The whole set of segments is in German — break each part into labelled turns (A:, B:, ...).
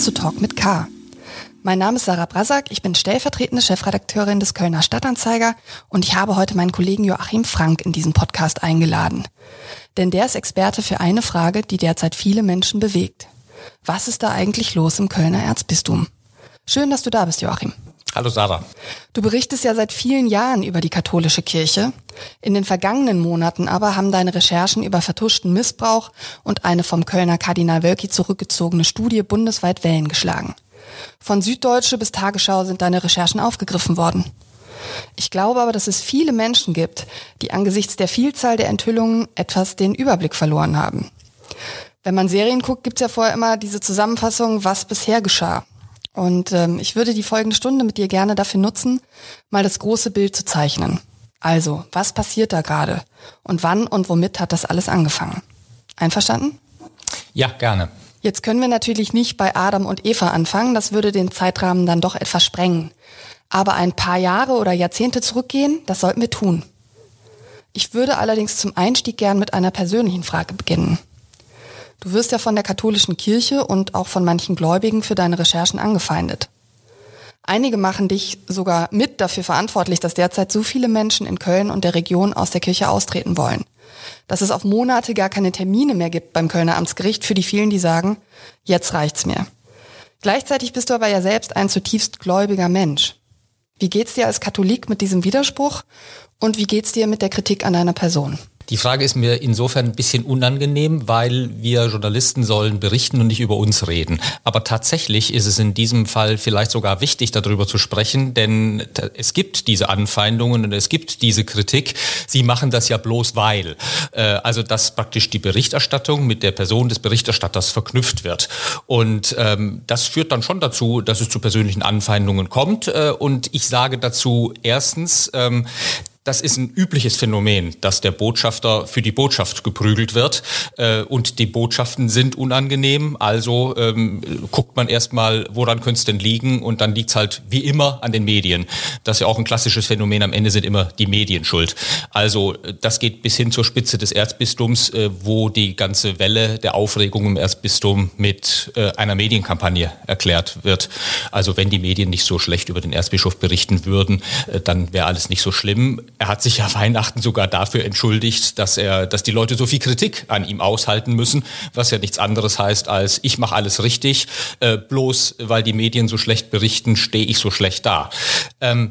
A: zu Talk mit K. Mein Name ist Sarah Brasak, ich bin stellvertretende Chefredakteurin des Kölner Stadtanzeiger und ich habe heute meinen Kollegen Joachim Frank in diesen Podcast eingeladen. Denn der ist Experte für eine Frage, die derzeit viele Menschen bewegt. Was ist da eigentlich los im Kölner Erzbistum? Schön, dass du da bist, Joachim.
B: Hallo Sarah.
A: Du berichtest ja seit vielen Jahren über die katholische Kirche. In den vergangenen Monaten aber haben deine Recherchen über vertuschten Missbrauch und eine vom Kölner Kardinal Wölki zurückgezogene Studie bundesweit Wellen geschlagen. Von Süddeutsche bis Tagesschau sind deine Recherchen aufgegriffen worden. Ich glaube aber, dass es viele Menschen gibt, die angesichts der Vielzahl der Enthüllungen etwas den Überblick verloren haben. Wenn man Serien guckt, gibt's ja vorher immer diese Zusammenfassung, was bisher geschah. Und ähm, ich würde die folgende Stunde mit dir gerne dafür nutzen, mal das große Bild zu zeichnen. Also, was passiert da gerade? Und wann und womit hat das alles angefangen? Einverstanden?
B: Ja, gerne.
A: Jetzt können wir natürlich nicht bei Adam und Eva anfangen, das würde den Zeitrahmen dann doch etwas sprengen. Aber ein paar Jahre oder Jahrzehnte zurückgehen, das sollten wir tun. Ich würde allerdings zum Einstieg gern mit einer persönlichen Frage beginnen. Du wirst ja von der katholischen Kirche und auch von manchen Gläubigen für deine Recherchen angefeindet. Einige machen dich sogar mit dafür verantwortlich, dass derzeit so viele Menschen in Köln und der Region aus der Kirche austreten wollen. Dass es auf Monate gar keine Termine mehr gibt beim Kölner Amtsgericht für die vielen, die sagen, jetzt reicht's mir. Gleichzeitig bist du aber ja selbst ein zutiefst gläubiger Mensch. Wie geht's dir als Katholik mit diesem Widerspruch und wie geht's dir mit der Kritik an deiner Person?
B: Die Frage ist mir insofern ein bisschen unangenehm, weil wir Journalisten sollen berichten und nicht über uns reden. Aber tatsächlich ist es in diesem Fall vielleicht sogar wichtig, darüber zu sprechen, denn es gibt diese Anfeindungen und es gibt diese Kritik. Sie machen das ja bloß weil. Äh, also dass praktisch die Berichterstattung mit der Person des Berichterstatters verknüpft wird. Und ähm, das führt dann schon dazu, dass es zu persönlichen Anfeindungen kommt. Äh, und ich sage dazu erstens, ähm, das ist ein übliches Phänomen, dass der Botschafter für die Botschaft geprügelt wird äh, und die Botschaften sind unangenehm. Also ähm, guckt man erstmal, woran könnte es denn liegen und dann liegt es halt wie immer an den Medien. Das ist ja auch ein klassisches Phänomen. Am Ende sind immer die Medien schuld. Also das geht bis hin zur Spitze des Erzbistums, äh, wo die ganze Welle der Aufregung im Erzbistum mit äh, einer Medienkampagne erklärt wird. Also wenn die Medien nicht so schlecht über den Erzbischof berichten würden, äh, dann wäre alles nicht so schlimm er hat sich ja Weihnachten sogar dafür entschuldigt, dass er, dass die Leute so viel Kritik an ihm aushalten müssen, was ja nichts anderes heißt als ich mache alles richtig, äh, bloß weil die Medien so schlecht berichten, stehe ich so schlecht da. Ähm,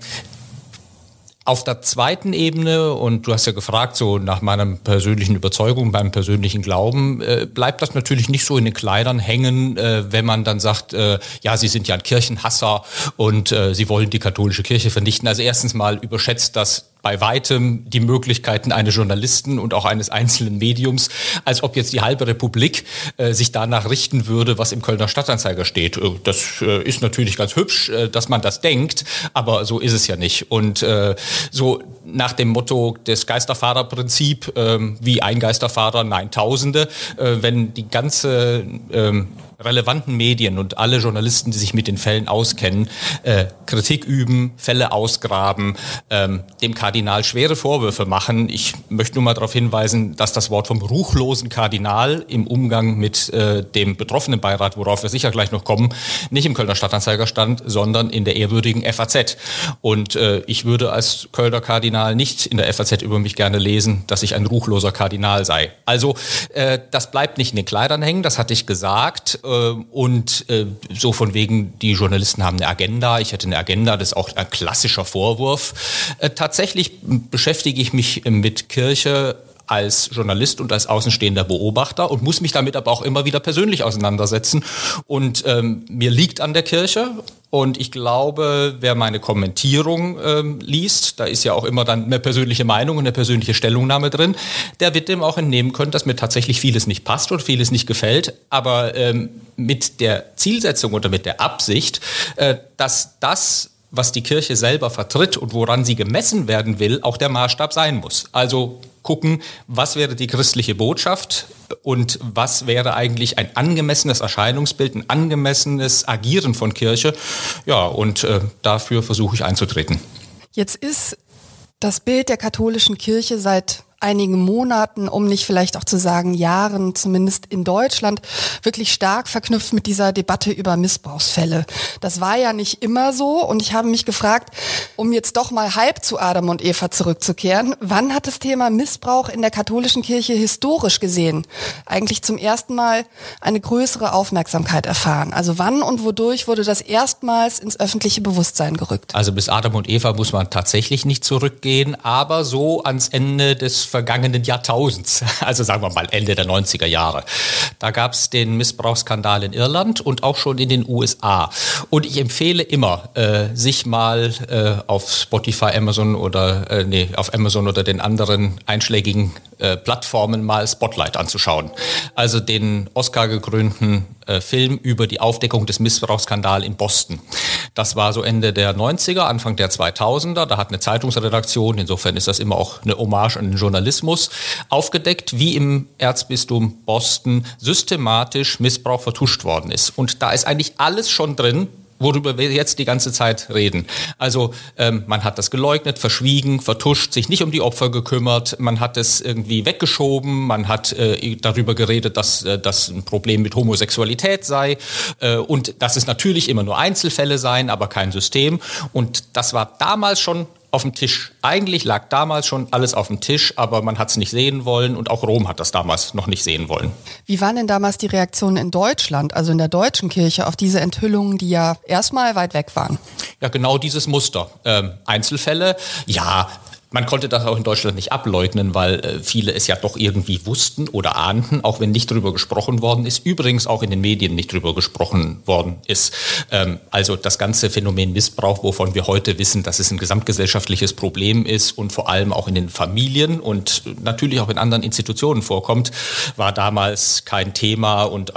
B: auf der zweiten Ebene, und du hast ja gefragt, so nach meiner persönlichen Überzeugung, meinem persönlichen Glauben, äh, bleibt das natürlich nicht so in den Kleidern hängen, äh, wenn man dann sagt, äh, ja, Sie sind ja ein Kirchenhasser und äh, Sie wollen die katholische Kirche vernichten. Also erstens mal überschätzt das bei weitem die Möglichkeiten eines Journalisten und auch eines einzelnen Mediums, als ob jetzt die halbe Republik äh, sich danach richten würde, was im Kölner Stadtanzeiger steht. Äh, das äh, ist natürlich ganz hübsch, äh, dass man das denkt, aber so ist es ja nicht. Und äh, so nach dem Motto des Geisterfahrerprinzip, ähm, wie ein Geisterfahrer, nein Tausende, äh, wenn die ganze ähm, relevanten Medien und alle Journalisten, die sich mit den Fällen auskennen, äh, Kritik üben, Fälle ausgraben, ähm, dem Kardinal schwere Vorwürfe machen. Ich möchte nur mal darauf hinweisen, dass das Wort vom ruchlosen Kardinal im Umgang mit äh, dem betroffenen Beirat, worauf wir sicher gleich noch kommen, nicht im Kölner Stadtanzeiger stand, sondern in der ehrwürdigen FAZ. Und äh, ich würde als Kölner Kardinal nicht in der FAZ über mich gerne lesen, dass ich ein ruchloser Kardinal sei. Also äh, das bleibt nicht in den Kleidern hängen, das hatte ich gesagt und äh, so von wegen, die Journalisten haben eine Agenda, ich hätte eine Agenda, das ist auch ein klassischer Vorwurf. Äh, tatsächlich beschäftige ich mich mit Kirche als Journalist und als außenstehender Beobachter und muss mich damit aber auch immer wieder persönlich auseinandersetzen. Und ähm, mir liegt an der Kirche und ich glaube, wer meine Kommentierung ähm, liest, da ist ja auch immer dann eine persönliche Meinung und eine persönliche Stellungnahme drin, der wird dem auch entnehmen können, dass mir tatsächlich vieles nicht passt und vieles nicht gefällt. Aber ähm, mit der Zielsetzung oder mit der Absicht, äh, dass das was die Kirche selber vertritt und woran sie gemessen werden will, auch der Maßstab sein muss. Also gucken, was wäre die christliche Botschaft und was wäre eigentlich ein angemessenes Erscheinungsbild, ein angemessenes Agieren von Kirche. Ja, und äh, dafür versuche ich einzutreten.
A: Jetzt ist das Bild der katholischen Kirche seit einigen Monaten, um nicht vielleicht auch zu sagen Jahren, zumindest in Deutschland, wirklich stark verknüpft mit dieser Debatte über Missbrauchsfälle. Das war ja nicht immer so und ich habe mich gefragt, um jetzt doch mal halb zu Adam und Eva zurückzukehren, wann hat das Thema Missbrauch in der katholischen Kirche historisch gesehen eigentlich zum ersten Mal eine größere Aufmerksamkeit erfahren? Also wann und wodurch wurde das erstmals ins öffentliche Bewusstsein gerückt?
B: Also bis Adam und Eva muss man tatsächlich nicht zurückgehen, aber so ans Ende des vergangenen Jahrtausends, also sagen wir mal Ende der 90er Jahre. Da gab es den Missbrauchsskandal in Irland und auch schon in den USA. Und ich empfehle immer, äh, sich mal äh, auf Spotify, Amazon oder äh, nee, auf Amazon oder den anderen einschlägigen äh, Plattformen mal Spotlight anzuschauen. Also den Oscar gekrönten äh, Film über die Aufdeckung des Missbrauchsskandals in Boston. Das war so Ende der 90er, Anfang der 2000er. Da hat eine Zeitungsredaktion, insofern ist das immer auch eine Hommage an den Journalismus, aufgedeckt, wie im Erzbistum Boston systematisch Missbrauch vertuscht worden ist. Und da ist eigentlich alles schon drin, worüber wir jetzt die ganze Zeit reden. Also ähm, man hat das geleugnet, verschwiegen, vertuscht, sich nicht um die Opfer gekümmert, man hat es irgendwie weggeschoben, man hat äh, darüber geredet, dass äh, das ein Problem mit Homosexualität sei äh, und dass es natürlich immer nur Einzelfälle seien, aber kein System. Und das war damals schon auf dem Tisch. Eigentlich lag damals schon alles auf dem Tisch, aber man hat es nicht sehen wollen und auch Rom hat das damals noch nicht sehen wollen.
A: Wie waren denn damals die Reaktionen in Deutschland, also in der deutschen Kirche, auf diese Enthüllungen, die ja erstmal weit weg waren?
B: Ja, genau dieses Muster. Ähm, Einzelfälle, ja, man konnte das auch in Deutschland nicht ableugnen, weil äh, viele es ja doch irgendwie wussten oder ahnten, auch wenn nicht drüber gesprochen worden ist. Übrigens auch in den Medien nicht drüber gesprochen worden ist. Ähm, also das ganze Phänomen Missbrauch, wovon wir heute wissen, dass es ein gesamtgesellschaftliches Problem ist und vor allem auch in den Familien und natürlich auch in anderen Institutionen vorkommt, war damals kein Thema und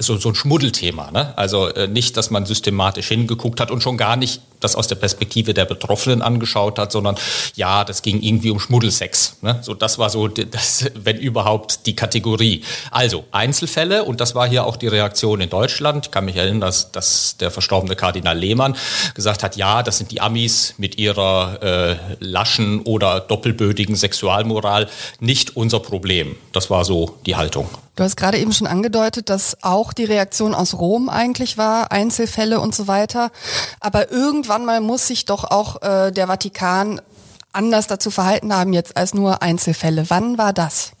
B: so, so ein Schmuddelthema. Ne? Also äh, nicht, dass man systematisch hingeguckt hat und schon gar nicht das aus der Perspektive der Betroffenen angeschaut hat, sondern ja, das ging irgendwie um Schmuddelsex. Ne? So, das war so, das, wenn überhaupt, die Kategorie. Also Einzelfälle, und das war hier auch die Reaktion in Deutschland. Ich kann mich erinnern, dass, dass der verstorbene Kardinal Lehmann gesagt hat, ja, das sind die Amis mit ihrer äh, laschen oder doppelbödigen Sexualmoral nicht unser Problem. Das war so die Haltung.
A: Du hast gerade eben schon angedeutet, dass auch die Reaktion aus Rom eigentlich war, Einzelfälle und so weiter. Aber irgendwann mal muss sich doch auch äh, der Vatikan anders dazu verhalten haben jetzt als nur Einzelfälle. Wann war das?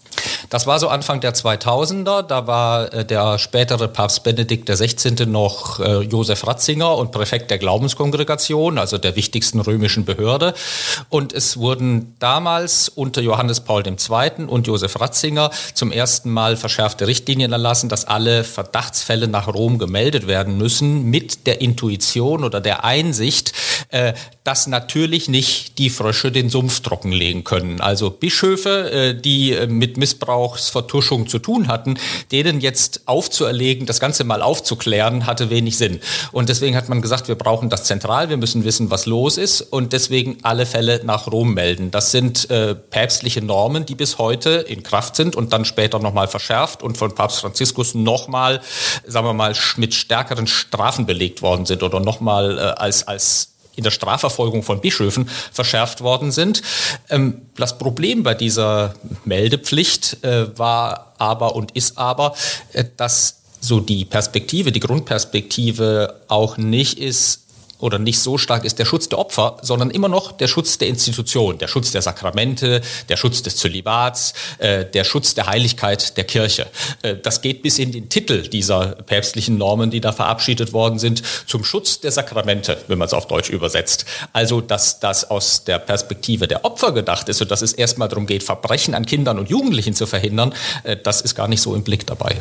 B: Das war so Anfang der 2000er. Da war äh, der spätere Papst Benedikt XVI. noch äh, Josef Ratzinger und Präfekt der Glaubenskongregation, also der wichtigsten römischen Behörde. Und es wurden damals unter Johannes Paul II. und Josef Ratzinger zum ersten Mal verschärfte Richtlinien erlassen, dass alle Verdachtsfälle nach Rom gemeldet werden müssen, mit der Intuition oder der Einsicht, äh, dass natürlich nicht die Frösche den Sumpf trockenlegen können. Also Bischöfe, äh, die äh, mit Missbrauchsvertuschung zu tun hatten, denen jetzt aufzuerlegen, das Ganze mal aufzuklären, hatte wenig Sinn. Und deswegen hat man gesagt, wir brauchen das zentral, wir müssen wissen, was los ist und deswegen alle Fälle nach Rom melden. Das sind äh, päpstliche Normen, die bis heute in Kraft sind und dann später nochmal verschärft und von Papst Franziskus nochmal, sagen wir mal, mit stärkeren Strafen belegt worden sind oder nochmal äh, als, als in der Strafverfolgung von Bischöfen verschärft worden sind. Ähm, das Problem bei dieser Meldepflicht äh, war aber und ist aber, äh, dass so die Perspektive, die Grundperspektive auch nicht ist, oder nicht so stark ist der Schutz der Opfer, sondern immer noch der Schutz der Institution, der Schutz der Sakramente, der Schutz des Zölibats, äh, der Schutz der Heiligkeit der Kirche. Äh, das geht bis in den Titel dieser päpstlichen Normen, die da verabschiedet worden sind, zum Schutz der Sakramente, wenn man es auf Deutsch übersetzt. Also, dass das aus der Perspektive der Opfer gedacht ist und dass es erstmal darum geht, Verbrechen an Kindern und Jugendlichen zu verhindern, äh, das ist gar nicht so im Blick dabei.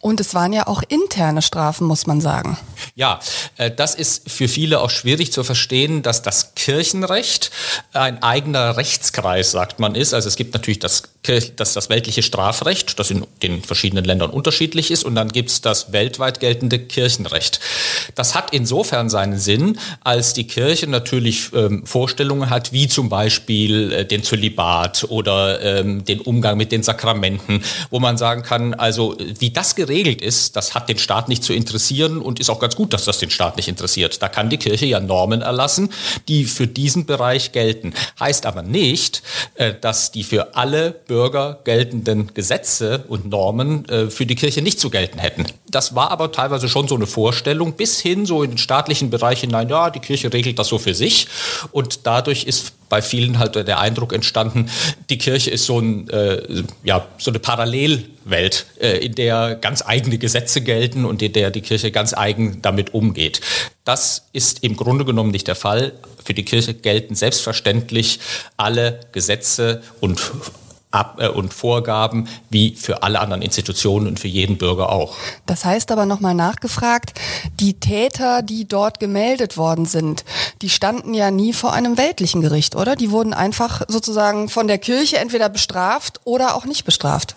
A: Und es waren ja auch interne Strafen, muss man sagen.
B: Ja, äh, das ist für viele viele auch schwierig zu verstehen, dass das Kirchenrecht ein eigener Rechtskreis, sagt man, ist. Also es gibt natürlich das, das, das weltliche Strafrecht, das in den verschiedenen Ländern unterschiedlich ist, und dann gibt es das weltweit geltende Kirchenrecht. Das hat insofern seinen Sinn, als die Kirche natürlich ähm, Vorstellungen hat, wie zum Beispiel äh, den Zölibat oder ähm, den Umgang mit den Sakramenten, wo man sagen kann, also wie das geregelt ist, das hat den Staat nicht zu interessieren und ist auch ganz gut, dass das den Staat nicht interessiert. Da kann die Kirche ja Normen erlassen, die für diesen Bereich gelten. Heißt aber nicht, äh, dass die für alle Bürger geltenden Gesetze und Normen äh, für die Kirche nicht zu gelten hätten. Das war aber teilweise schon so eine Vorstellung, bis hin so in den staatlichen Bereich hinein, ja, die Kirche regelt das so für sich. Und dadurch ist bei vielen halt der Eindruck entstanden, die Kirche ist so, ein, äh, ja, so eine Parallelwelt, äh, in der ganz eigene Gesetze gelten und in der die Kirche ganz eigen damit umgeht. Das ist im Grunde genommen nicht der Fall. Für die Kirche gelten selbstverständlich alle Gesetze und Ab äh, und Vorgaben wie für alle anderen Institutionen und für jeden Bürger auch.
A: Das heißt aber nochmal nachgefragt, die Täter, die dort gemeldet worden sind, die standen ja nie vor einem weltlichen Gericht, oder? Die wurden einfach sozusagen von der Kirche entweder bestraft oder auch nicht bestraft.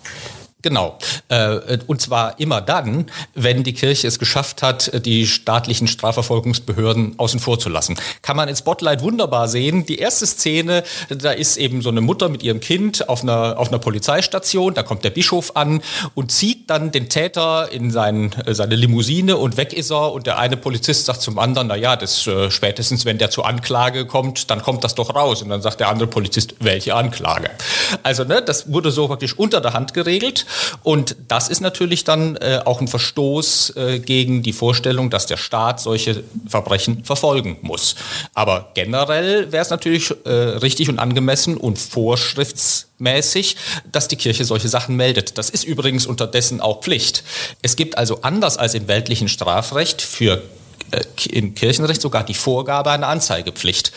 B: Genau. Äh, und zwar immer dann, wenn die Kirche es geschafft hat, die staatlichen Strafverfolgungsbehörden außen vor zu lassen. Kann man in Spotlight wunderbar sehen. Die erste Szene, da ist eben so eine Mutter mit ihrem Kind auf einer, auf einer Polizeistation. Da kommt der Bischof an und zieht dann den Täter in sein, äh, seine Limousine und weg ist er. Und der eine Polizist sagt zum anderen, na ja, das äh, spätestens, wenn der zur Anklage kommt, dann kommt das doch raus. Und dann sagt der andere Polizist, welche Anklage? Also, ne, das wurde so praktisch unter der Hand geregelt. Und das ist natürlich dann äh, auch ein Verstoß äh, gegen die Vorstellung, dass der Staat solche Verbrechen verfolgen muss. Aber generell wäre es natürlich äh, richtig und angemessen und vorschriftsmäßig, dass die Kirche solche Sachen meldet. Das ist übrigens unterdessen auch Pflicht. Es gibt also anders als im weltlichen Strafrecht für im Kirchenrecht sogar die Vorgabe einer Anzeigepflicht.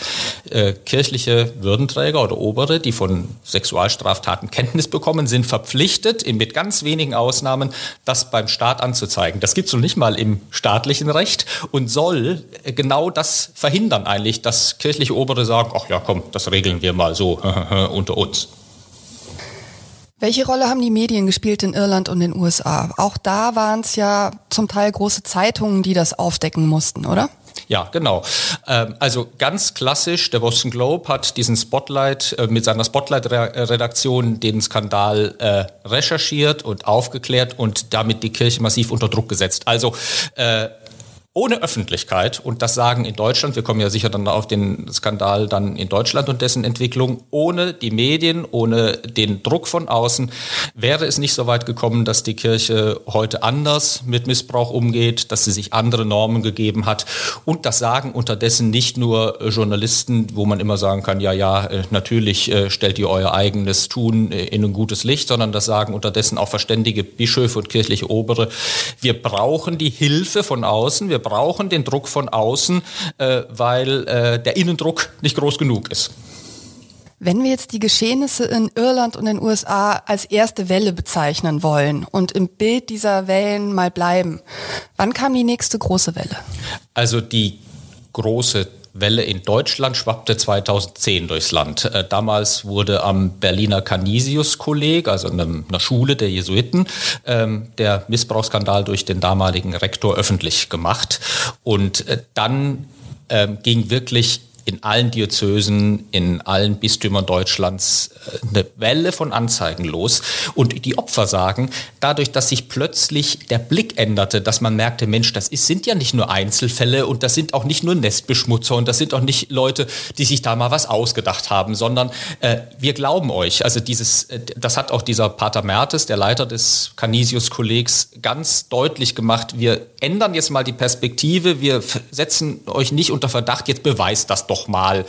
B: Äh, kirchliche Würdenträger oder Obere, die von Sexualstraftaten Kenntnis bekommen, sind verpflichtet, mit ganz wenigen Ausnahmen, das beim Staat anzuzeigen. Das gibt es noch nicht mal im staatlichen Recht und soll genau das verhindern eigentlich, dass kirchliche Obere sagen, ach ja, komm, das regeln wir mal so unter uns.
A: Welche Rolle haben die Medien gespielt in Irland und den USA? Auch da waren es ja zum Teil große Zeitungen, die das aufdecken mussten, oder?
B: Ja, genau. Ähm, also ganz klassisch, der Boston Globe hat diesen Spotlight äh, mit seiner Spotlight-Redaktion den Skandal äh, recherchiert und aufgeklärt und damit die Kirche massiv unter Druck gesetzt. Also äh, ohne Öffentlichkeit, und das sagen in Deutschland, wir kommen ja sicher dann auf den Skandal dann in Deutschland und dessen Entwicklung, ohne die Medien, ohne den Druck von außen, wäre es nicht so weit gekommen, dass die Kirche heute anders mit Missbrauch umgeht, dass sie sich andere Normen gegeben hat. Und das sagen unterdessen nicht nur Journalisten, wo man immer sagen kann, ja, ja, äh, natürlich äh, stellt ihr euer eigenes Tun äh, in ein gutes Licht, sondern das sagen unterdessen auch verständige Bischöfe und kirchliche Obere. Wir brauchen die Hilfe von außen, wir brauchen den Druck von außen, äh, weil äh, der Innendruck nicht groß genug ist.
A: Wenn wir jetzt die Geschehnisse in Irland und den USA als erste Welle bezeichnen wollen und im Bild dieser Wellen mal bleiben, wann kam die nächste große Welle?
B: Also die große Welle in Deutschland schwappte 2010 durchs Land. Äh, damals wurde am Berliner Canisius-Kolleg, also einer Schule der Jesuiten, ähm, der Missbrauchsskandal durch den damaligen Rektor öffentlich gemacht. Und äh, dann ähm, ging wirklich in allen Diözesen, in allen Bistümern Deutschlands äh, eine Welle von Anzeigen los. Und die Opfer sagen, dadurch, dass sich plötzlich der Blick änderte, dass man merkte, Mensch, das ist, sind ja nicht nur Einzelfälle und das sind auch nicht nur Nestbeschmutzer und das sind auch nicht Leute, die sich da mal was ausgedacht haben, sondern äh, wir glauben euch. Also dieses, äh, das hat auch dieser Pater Mertes, der Leiter des Canisius-Kollegs, ganz deutlich gemacht. Wir ändern jetzt mal die Perspektive, wir setzen euch nicht unter Verdacht, jetzt beweist das doch doch mal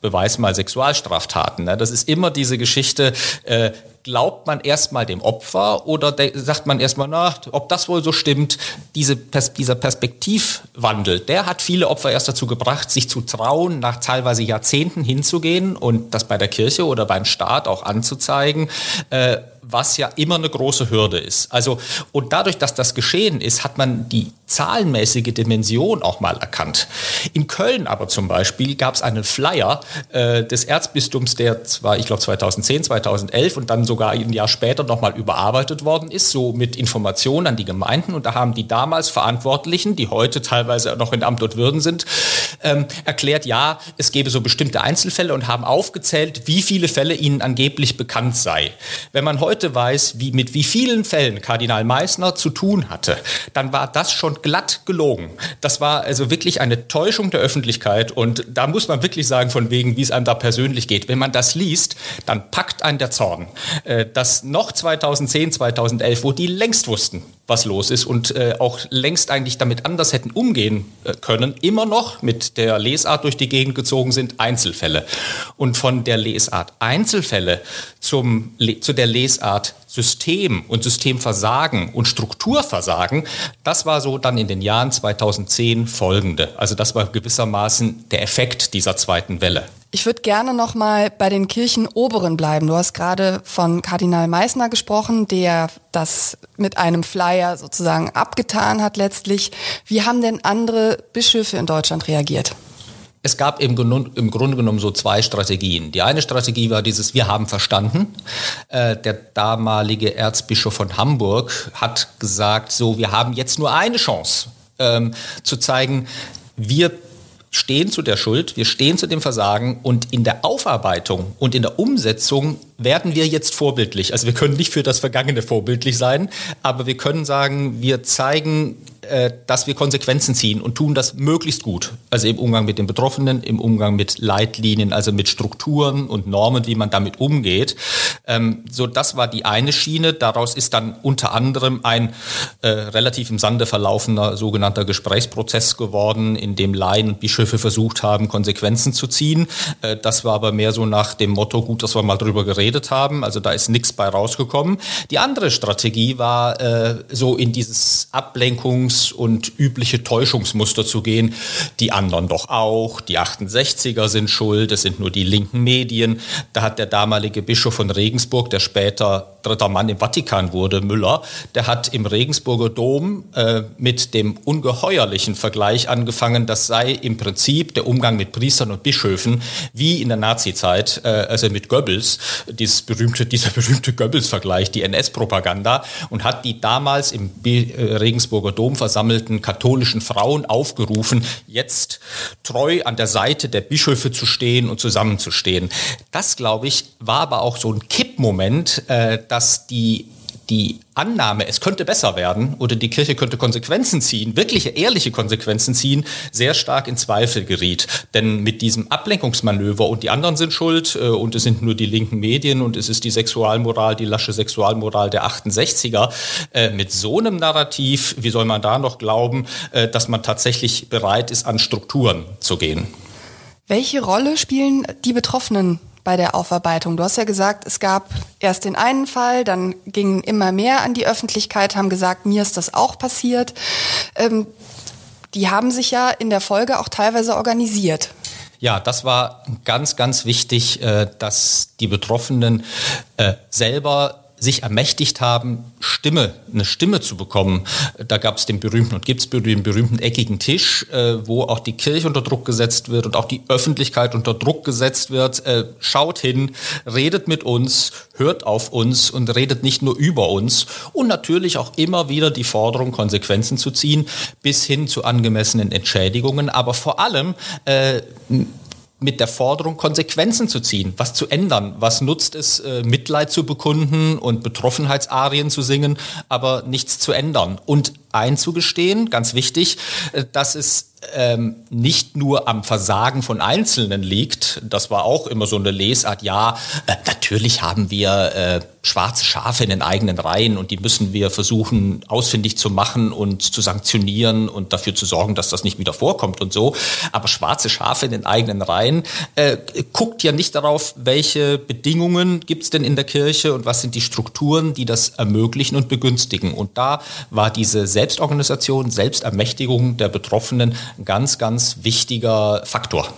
B: beweis mal Sexualstraftaten. Ne? Das ist immer diese Geschichte, äh, glaubt man erstmal dem Opfer oder sagt man erstmal, na, ob das wohl so stimmt? Diese Pers dieser Perspektivwandel, der hat viele Opfer erst dazu gebracht, sich zu trauen, nach teilweise Jahrzehnten hinzugehen und das bei der Kirche oder beim Staat auch anzuzeigen. Äh, was ja immer eine große Hürde ist. Also, und dadurch, dass das geschehen ist, hat man die zahlenmäßige Dimension auch mal erkannt. In Köln aber zum Beispiel gab es einen Flyer äh, des Erzbistums, der zwar, ich glaube, 2010, 2011 und dann sogar ein Jahr später nochmal überarbeitet worden ist, so mit Informationen an die Gemeinden. Und da haben die damals Verantwortlichen, die heute teilweise noch in Amt und Würden sind, ähm, erklärt, ja, es gäbe so bestimmte Einzelfälle und haben aufgezählt, wie viele Fälle ihnen angeblich bekannt sei. Wenn man heute weiß, wie, mit wie vielen Fällen Kardinal Meissner zu tun hatte, dann war das schon glatt gelogen. Das war also wirklich eine Täuschung der Öffentlichkeit und da muss man wirklich sagen, von wegen, wie es einem da persönlich geht. Wenn man das liest, dann packt einen der Zorn. Äh, das noch 2010, 2011, wo die längst wussten, was los ist und äh, auch längst eigentlich damit anders hätten umgehen äh, können, immer noch mit der Lesart durch die Gegend gezogen sind, Einzelfälle. Und von der Lesart Einzelfälle zum, zu der Lesart System und Systemversagen und Strukturversagen, das war so dann in den Jahren 2010 folgende. Also das war gewissermaßen der Effekt dieser zweiten Welle.
A: Ich würde gerne noch mal bei den Kirchenoberen bleiben. Du hast gerade von Kardinal Meissner gesprochen, der das mit einem Flyer sozusagen abgetan hat letztlich. Wie haben denn andere Bischöfe in Deutschland reagiert?
B: Es gab im, im, Grunde genommen so zwei Strategien. Die eine Strategie war dieses Wir haben verstanden. Äh, der damalige Erzbischof von Hamburg hat gesagt, so, wir haben jetzt nur eine Chance ähm, zu zeigen, wir stehen zu der Schuld, wir stehen zu dem Versagen und in der Aufarbeitung und in der Umsetzung werden wir jetzt vorbildlich. Also wir können nicht für das Vergangene vorbildlich sein, aber wir können sagen, wir zeigen äh, dass wir Konsequenzen ziehen und tun das möglichst gut. Also im Umgang mit den Betroffenen, im Umgang mit Leitlinien, also mit Strukturen und Normen, wie man damit umgeht. Ähm, so, das war die eine Schiene. Daraus ist dann unter anderem ein äh, relativ im Sande verlaufender sogenannter Gesprächsprozess geworden, in dem Laien und Bischöfe versucht haben, Konsequenzen zu ziehen. Äh, das war aber mehr so nach dem Motto, gut, dass wir mal drüber geredet haben. Also da ist nichts bei rausgekommen. Die andere Strategie war äh, so in dieses Ablenkungs- und übliche Täuschungsmuster zu gehen. Die anderen doch auch, die 68er sind schuld, es sind nur die linken Medien. Da hat der damalige Bischof von Regensburg, der später dritter Mann im Vatikan wurde, Müller, der hat im Regensburger Dom äh, mit dem ungeheuerlichen Vergleich angefangen, das sei im Prinzip der Umgang mit Priestern und Bischöfen wie in der Nazizeit, äh, also mit Goebbels, dieses berühmte, dieser berühmte Goebbels-Vergleich, die NS-Propaganda, und hat die damals im äh, Regensburger Dom versammelten katholischen Frauen aufgerufen, jetzt treu an der Seite der Bischöfe zu stehen und zusammenzustehen. Das, glaube ich, war aber auch so ein Kippmoment, äh, dass die die Annahme, es könnte besser werden oder die Kirche könnte Konsequenzen ziehen, wirkliche ehrliche Konsequenzen ziehen, sehr stark in Zweifel geriet. Denn mit diesem Ablenkungsmanöver und die anderen sind schuld äh, und es sind nur die linken Medien und es ist die Sexualmoral, die lasche Sexualmoral der 68er, äh, mit so einem Narrativ, wie soll man da noch glauben, äh, dass man tatsächlich bereit ist, an Strukturen zu gehen?
A: Welche Rolle spielen die Betroffenen bei der Aufarbeitung? Du hast ja gesagt, es gab erst den einen Fall, dann gingen immer mehr an die Öffentlichkeit, haben gesagt, mir ist das auch passiert. Ähm, die haben sich ja in der Folge auch teilweise organisiert.
B: Ja, das war ganz, ganz wichtig, äh, dass die Betroffenen äh, selber sich ermächtigt haben, Stimme, eine Stimme zu bekommen. Da gab es den berühmten und gibt es den berühmten eckigen Tisch, äh, wo auch die Kirche unter Druck gesetzt wird und auch die Öffentlichkeit unter Druck gesetzt wird. Äh, schaut hin, redet mit uns, hört auf uns und redet nicht nur über uns. Und natürlich auch immer wieder die Forderung, Konsequenzen zu ziehen, bis hin zu angemessenen Entschädigungen. Aber vor allem äh, mit der Forderung, Konsequenzen zu ziehen, was zu ändern. Was nutzt es, äh, Mitleid zu bekunden und Betroffenheitsarien zu singen, aber nichts zu ändern. Und einzugestehen, ganz wichtig, äh, dass es ähm, nicht nur am Versagen von Einzelnen liegt. Das war auch immer so eine Lesart. Ja, äh, natürlich haben wir äh, schwarze Schafe in den eigenen Reihen und die müssen wir versuchen ausfindig zu machen und zu sanktionieren und dafür zu sorgen, dass das nicht wieder vorkommt und so. Aber schwarze Schafe in den eigenen Reihen äh, guckt ja nicht darauf, welche Bedingungen gibt es denn in der Kirche und was sind die Strukturen, die das ermöglichen und begünstigen. Und da war diese Selbstorganisation, Selbstermächtigung der Betroffenen ganz, ganz wichtiger Faktor.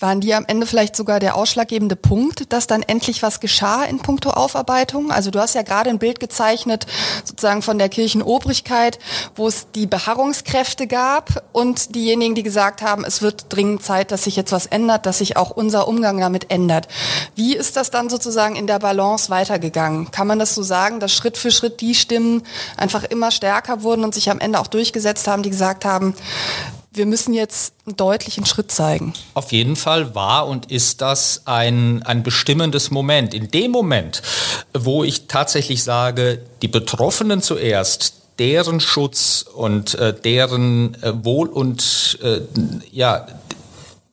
A: Waren die am Ende vielleicht sogar der ausschlaggebende Punkt, dass dann endlich was geschah in puncto Aufarbeitung? Also du hast ja gerade ein Bild gezeichnet, sozusagen von der Kirchenobrigkeit, wo es die Beharrungskräfte gab und diejenigen, die gesagt haben, es wird dringend Zeit, dass sich jetzt was ändert, dass sich auch unser Umgang damit ändert. Wie ist das dann sozusagen in der Balance weitergegangen? Kann man das so sagen, dass Schritt für Schritt die Stimmen einfach immer stärker wurden und sich am Ende auch durchgesetzt haben, die gesagt haben, wir müssen jetzt einen deutlichen Schritt zeigen.
B: Auf jeden Fall war und ist das ein, ein bestimmendes Moment. In dem Moment, wo ich tatsächlich sage, die Betroffenen zuerst, deren Schutz und äh, deren äh, Wohl und äh, ja,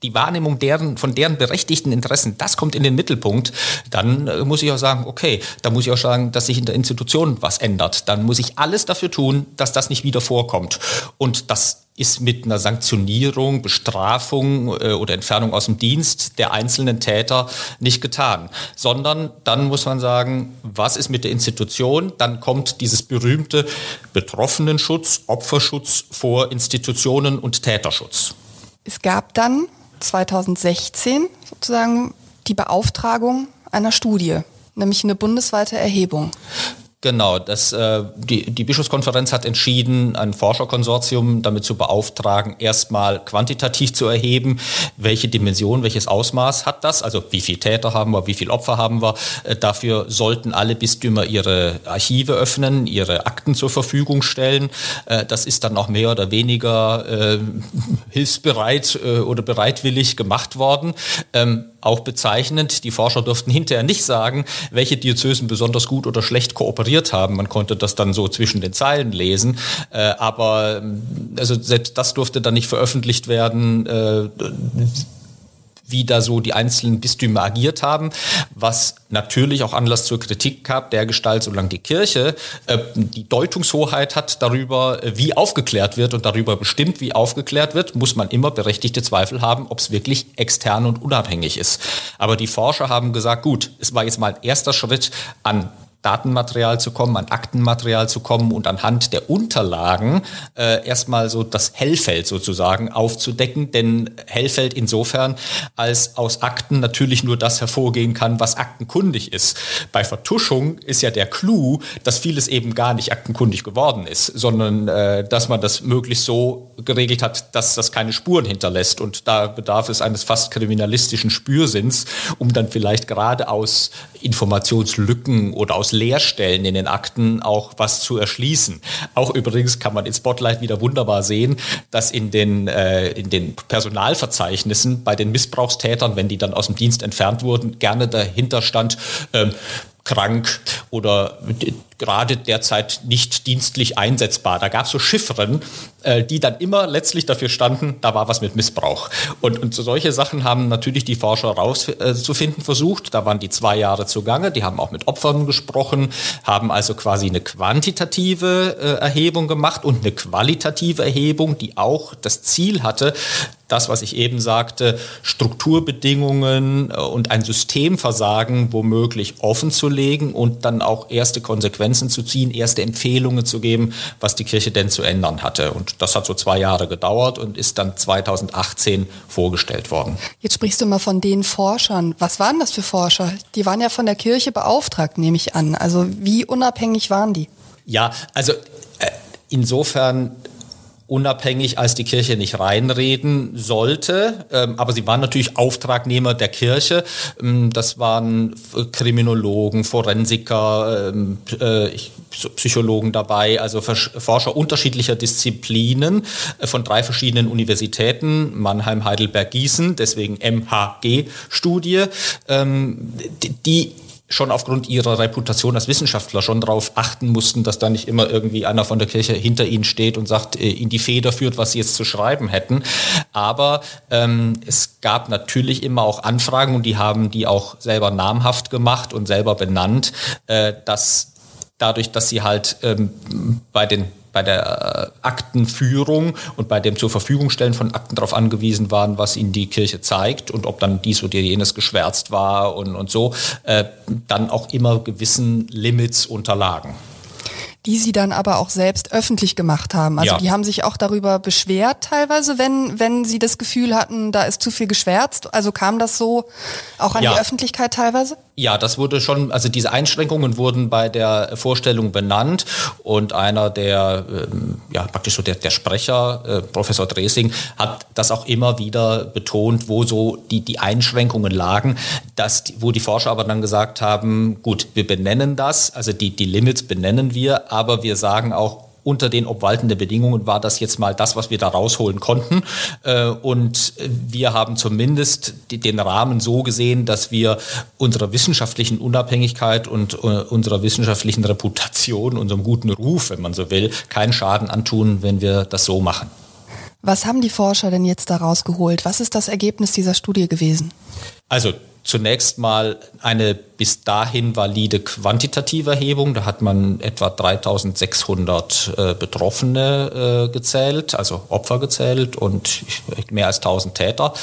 B: die Wahrnehmung deren, von deren berechtigten Interessen, das kommt in den Mittelpunkt, dann äh, muss ich auch sagen, okay, da muss ich auch sagen, dass sich in der Institution was ändert. Dann muss ich alles dafür tun, dass das nicht wieder vorkommt. Und das ist mit einer Sanktionierung, Bestrafung äh, oder Entfernung aus dem Dienst der einzelnen Täter nicht getan, sondern dann muss man sagen, was ist mit der Institution? Dann kommt dieses berühmte Betroffenenschutz, Opferschutz vor Institutionen und Täterschutz.
A: Es gab dann 2016 sozusagen die Beauftragung einer Studie, nämlich eine bundesweite Erhebung.
B: Genau, das, äh, die, die Bischofskonferenz hat entschieden, ein Forscherkonsortium damit zu beauftragen, erstmal quantitativ zu erheben, welche Dimension, welches Ausmaß hat das, also wie viele Täter haben wir, wie viele Opfer haben wir. Äh, dafür sollten alle Bistümer ihre Archive öffnen, ihre Akten zur Verfügung stellen. Äh, das ist dann auch mehr oder weniger äh, hilfsbereit äh, oder bereitwillig gemacht worden. Ähm, auch bezeichnend, die Forscher durften hinterher nicht sagen, welche Diözesen besonders gut oder schlecht kooperiert haben. Man konnte das dann so zwischen den Zeilen lesen, äh, aber also selbst das durfte dann nicht veröffentlicht werden. Äh, wie da so die einzelnen Bistümer agiert haben, was natürlich auch Anlass zur Kritik gab, der Gestalt, solange die Kirche äh, die Deutungshoheit hat darüber, äh, wie aufgeklärt wird und darüber bestimmt, wie aufgeklärt wird, muss man immer berechtigte Zweifel haben, ob es wirklich extern und unabhängig ist. Aber die Forscher haben gesagt, gut, es war jetzt mal ein erster Schritt an Datenmaterial zu kommen, an Aktenmaterial zu kommen und anhand der Unterlagen äh, erstmal so das Hellfeld sozusagen aufzudecken. Denn Hellfeld insofern, als aus Akten natürlich nur das hervorgehen kann, was aktenkundig ist. Bei Vertuschung ist ja der Clou, dass vieles eben gar nicht aktenkundig geworden ist, sondern äh, dass man das möglichst so geregelt hat, dass das keine Spuren hinterlässt. Und da bedarf es eines fast kriminalistischen Spürsinns, um dann vielleicht gerade aus Informationslücken oder aus Leerstellen in den Akten auch was zu erschließen. Auch übrigens kann man in Spotlight wieder wunderbar sehen, dass in den, äh, in den Personalverzeichnissen bei den Missbrauchstätern, wenn die dann aus dem Dienst entfernt wurden, gerne dahinter stand, ähm, krank oder gerade derzeit nicht dienstlich einsetzbar. Da gab es so Chiffren, äh, die dann immer letztlich dafür standen, da war was mit Missbrauch. Und, und solche Sachen haben natürlich die Forscher rauszufinden versucht. Da waren die zwei Jahre zugange, die haben auch mit Opfern gesprochen, haben also quasi eine quantitative äh, Erhebung gemacht und eine qualitative Erhebung, die auch das Ziel hatte, das, was ich eben sagte, Strukturbedingungen äh, und ein Systemversagen womöglich offenzulegen und dann auch erste Konsequenzen zu ziehen, erste Empfehlungen zu geben, was die Kirche denn zu ändern hatte. Und das hat so zwei Jahre gedauert und ist dann 2018 vorgestellt worden.
A: Jetzt sprichst du mal von den Forschern. Was waren das für Forscher? Die waren ja von der Kirche beauftragt, nehme ich an. Also wie unabhängig waren die?
B: Ja, also äh, insofern unabhängig als die Kirche nicht reinreden sollte. Ähm, aber sie waren natürlich Auftragnehmer der Kirche. Ähm, das waren Kriminologen, Forensiker, ähm, äh, Psychologen dabei, also Forscher unterschiedlicher Disziplinen äh, von drei verschiedenen Universitäten, Mannheim, Heidelberg, Gießen, deswegen MHG-Studie, die schon aufgrund ihrer Reputation als Wissenschaftler schon darauf achten mussten, dass da nicht immer irgendwie einer von der Kirche hinter ihnen steht und sagt, äh, in die Feder führt, was sie jetzt zu schreiben hätten. Aber ähm, es gab natürlich immer auch Anfragen und die haben die auch selber namhaft gemacht und selber benannt, äh, dass dadurch, dass sie halt ähm, bei den bei der äh, Aktenführung und bei dem zur Verfügung stellen von Akten darauf angewiesen waren, was ihnen die Kirche zeigt und ob dann dies oder jenes geschwärzt war und, und so, äh, dann auch immer gewissen Limits unterlagen
A: die sie dann aber auch selbst öffentlich gemacht haben. Also ja. die haben sich auch darüber beschwert teilweise, wenn, wenn sie das Gefühl hatten, da ist zu viel geschwärzt. Also kam das so auch an ja. die Öffentlichkeit teilweise?
B: Ja, das wurde schon, also diese Einschränkungen wurden bei der Vorstellung benannt. Und einer der, ähm, ja praktisch so der, der Sprecher, äh, Professor Dresing, hat das auch immer wieder betont, wo so die, die Einschränkungen lagen, dass, wo die Forscher aber dann gesagt haben, gut, wir benennen das, also die, die Limits benennen wir, aber wir sagen auch, unter den obwaltenden Bedingungen war das jetzt mal das, was wir da rausholen konnten. Äh, und wir haben zumindest den Rahmen so gesehen, dass wir unserer wissenschaftlichen Unabhängigkeit und äh, unserer wissenschaftlichen Reputation, unserem guten Ruf, wenn man so will, keinen Schaden antun, wenn wir das so machen.
A: Was haben die Forscher denn jetzt daraus geholt? Was ist das Ergebnis dieser Studie gewesen?
B: Also zunächst mal eine bis dahin valide quantitative Erhebung. Da hat man etwa 3600 äh, Betroffene äh, gezählt, also Opfer gezählt und mehr als 1000 Täter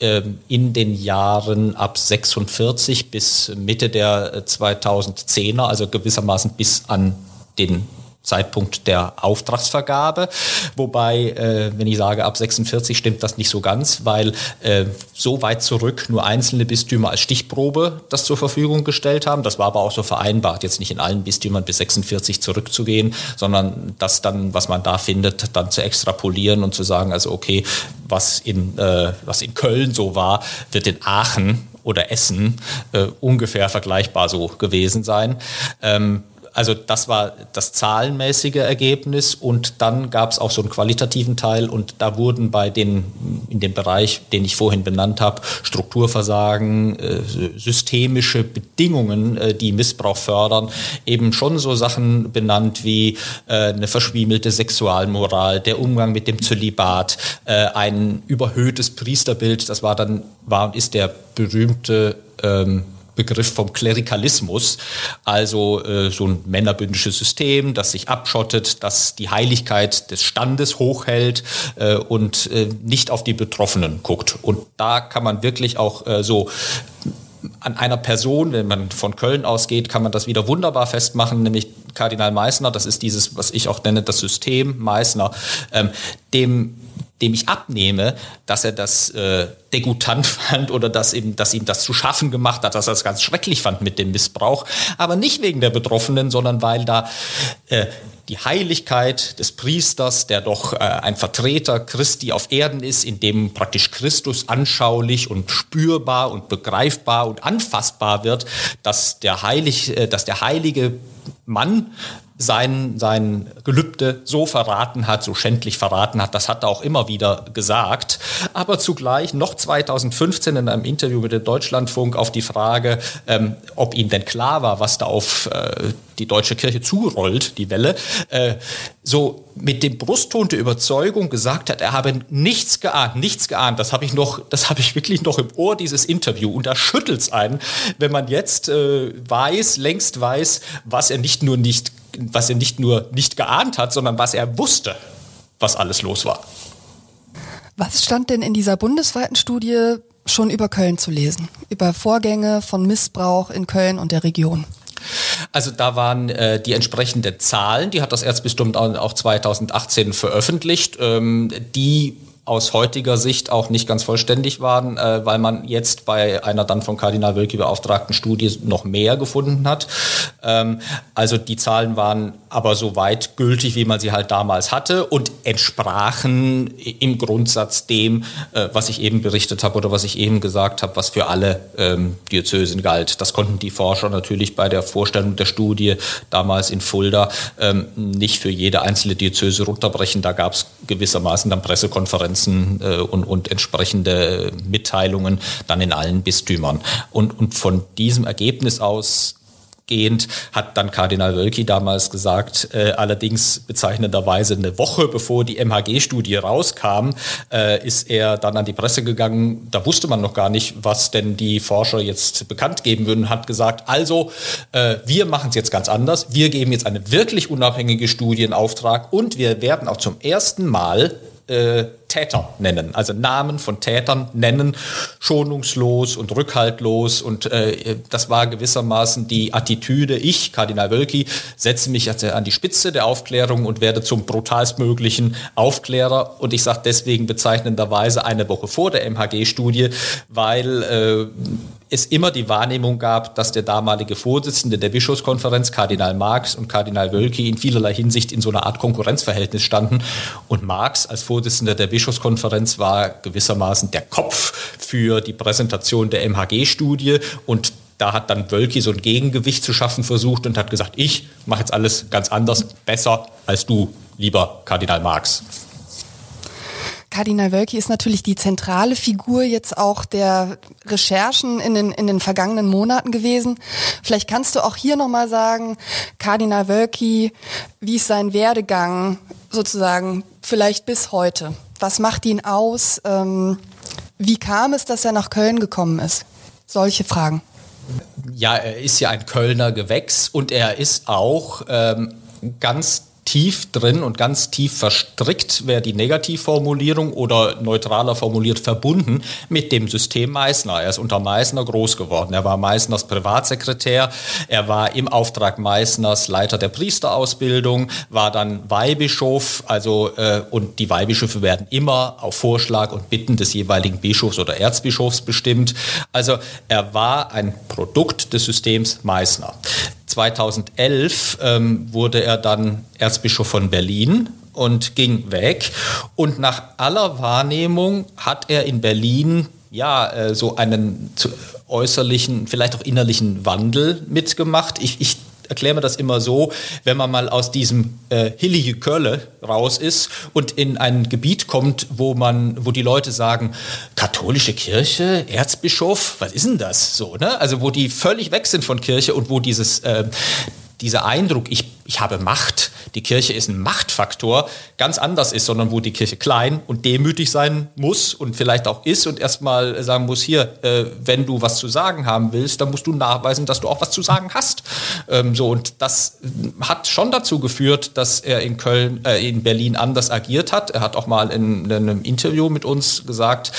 B: ähm, in den Jahren ab 46 bis Mitte der 2010er, äh, also gewissermaßen bis an den Zeitpunkt der Auftragsvergabe. Wobei, äh, wenn ich sage ab 46, stimmt das nicht so ganz, weil äh, so weit zurück nur einzelne Bistümer als Stichprobe das zur Verfügung gestellt haben. Das war aber auch so vereinbart, jetzt nicht in allen Bistümern bis 46 zurückzugehen, sondern das dann, was man da findet, dann zu extrapolieren und zu sagen, also okay, was in, äh, was in Köln so war, wird in Aachen oder Essen äh, ungefähr vergleichbar so gewesen sein. Ähm, also das war das zahlenmäßige Ergebnis und dann gab es auch so einen qualitativen Teil und da wurden bei den, in dem Bereich, den ich vorhin benannt habe, Strukturversagen, äh, systemische Bedingungen, äh, die Missbrauch fördern, eben schon so Sachen benannt wie äh, eine verschwiemelte Sexualmoral, der Umgang mit dem Zölibat, ein überhöhtes Priesterbild, das war dann, war und ist der berühmte ähm, Begriff vom Klerikalismus, also äh, so ein männerbündisches System, das sich abschottet, das die Heiligkeit des Standes hochhält äh, und äh, nicht auf die Betroffenen guckt. Und da kann man wirklich auch äh, so an einer Person, wenn man von Köln ausgeht, kann man das wieder wunderbar festmachen, nämlich Kardinal Meissner, das ist dieses, was ich auch nenne, das System Meissner, ähm, dem dem ich abnehme, dass er das äh, degutant fand oder dass, ihm, dass ihm das zu schaffen gemacht hat, dass er es ganz schrecklich fand mit dem Missbrauch. Aber nicht wegen der Betroffenen, sondern weil da äh, die Heiligkeit des Priesters, der doch äh, ein Vertreter Christi auf Erden ist, in dem praktisch Christus anschaulich und spürbar und begreifbar und anfassbar wird, dass der, Heilig, äh, dass der heilige Mann sein, sein Gelübde so verraten hat, so schändlich verraten hat. Das hat er auch immer wieder gesagt. Aber zugleich noch 2015 in einem Interview mit dem Deutschlandfunk auf die Frage, ähm, ob ihm denn klar war, was da auf äh, die deutsche Kirche zurollt, die Welle, äh, so mit dem Brustton der Überzeugung gesagt hat, er habe nichts geahnt, nichts geahnt. Das habe ich noch, das habe ich wirklich noch im Ohr, dieses Interview. Und da schüttelt es einen, wenn man jetzt äh, weiß, längst weiß, was er nicht nur nicht was er nicht nur nicht geahnt hat, sondern was er wusste, was alles los war.
A: Was stand denn in dieser bundesweiten Studie schon über Köln zu lesen? Über Vorgänge von Missbrauch in Köln und der Region?
B: Also da waren äh, die entsprechenden Zahlen, die hat das Erzbistum auch 2018 veröffentlicht, ähm, die aus heutiger Sicht auch nicht ganz vollständig waren, äh, weil man jetzt bei einer dann von Kardinal Wölki beauftragten Studie noch mehr gefunden hat. Ähm, also die Zahlen waren aber so weit gültig, wie man sie halt damals hatte und entsprachen im Grundsatz dem, äh, was ich eben berichtet habe oder was ich eben gesagt habe, was für alle ähm, Diözesen galt. Das konnten die Forscher natürlich bei der Vorstellung der Studie damals in Fulda ähm, nicht für jede einzelne Diözese runterbrechen. Da gab es gewissermaßen dann Pressekonferenzen Konferenzen äh, und, und entsprechende Mitteilungen dann in allen Bistümern. Und, und von diesem Ergebnis aus hat dann Kardinal Wölki damals gesagt, äh, allerdings bezeichnenderweise eine Woche bevor die MHG-Studie rauskam, äh, ist er dann an die Presse gegangen. Da wusste man noch gar nicht, was denn die Forscher jetzt bekannt geben würden, hat gesagt, also äh, wir machen es jetzt ganz anders. Wir geben jetzt eine wirklich unabhängige Studie in Auftrag und wir werden auch zum ersten Mal äh, Täter nennen, also Namen von Tätern nennen, schonungslos und rückhaltlos. Und äh, das war gewissermaßen die Attitüde, ich, Kardinal Wölki, setze mich an die Spitze der Aufklärung und werde zum brutalstmöglichen Aufklärer. Und ich sage deswegen bezeichnenderweise eine Woche vor der MHG-Studie, weil äh, es immer die Wahrnehmung gab, dass der damalige Vorsitzende der Bischofskonferenz, Kardinal Marx und Kardinal Wölki, in vielerlei Hinsicht in so einer Art Konkurrenzverhältnis standen. Und Marx als Vorsitzender der Bischofskonferenz war gewissermaßen der Kopf für die Präsentation der MHG-Studie und da hat dann Wölki so ein Gegengewicht zu schaffen versucht und hat gesagt, ich mache jetzt alles ganz anders, besser als du, lieber Kardinal Marx.
A: Kardinal Wölki ist natürlich die zentrale Figur jetzt auch der Recherchen in den, in den vergangenen Monaten gewesen. Vielleicht kannst du auch hier nochmal sagen, Kardinal Wölki, wie ist sein Werdegang sozusagen vielleicht bis heute? Was macht ihn aus? Ähm, wie kam es, dass er nach Köln gekommen ist? Solche Fragen.
B: Ja, er ist ja ein Kölner Gewächs und er ist auch ähm, ganz tief drin und ganz tief verstrickt, wäre die Negativformulierung oder neutraler formuliert verbunden mit dem System Meißner. Er ist unter Meißner groß geworden. Er war Meißners Privatsekretär, er war im Auftrag Meißners Leiter der Priesterausbildung, war dann Weihbischof, also äh, und die Weihbischöfe werden immer auf Vorschlag und Bitten des jeweiligen Bischofs oder Erzbischofs bestimmt. Also er war ein Produkt des Systems Meißner. 2011 ähm, wurde er dann Erzbischof von Berlin und ging weg. Und nach aller Wahrnehmung hat er in Berlin ja äh, so einen äußerlichen, vielleicht auch innerlichen Wandel mitgemacht. Ich, ich erkläre mir das immer so, wenn man mal aus diesem äh, hillige Kölle raus ist und in ein Gebiet kommt, wo man, wo die Leute sagen, katholische Kirche, Erzbischof, was ist denn das so, ne? Also wo die völlig weg sind von Kirche und wo dieses äh, dieser Eindruck, ich, ich habe Macht, die Kirche ist ein Machtfaktor, ganz anders ist, sondern wo die Kirche klein und demütig sein muss und vielleicht auch ist und erstmal sagen muss, hier, äh, wenn du was zu sagen haben willst, dann musst du nachweisen, dass du auch was zu sagen hast. Ähm, so, und das hat schon dazu geführt, dass er in Köln, äh, in Berlin anders agiert hat. Er hat auch mal in, in einem Interview mit uns gesagt,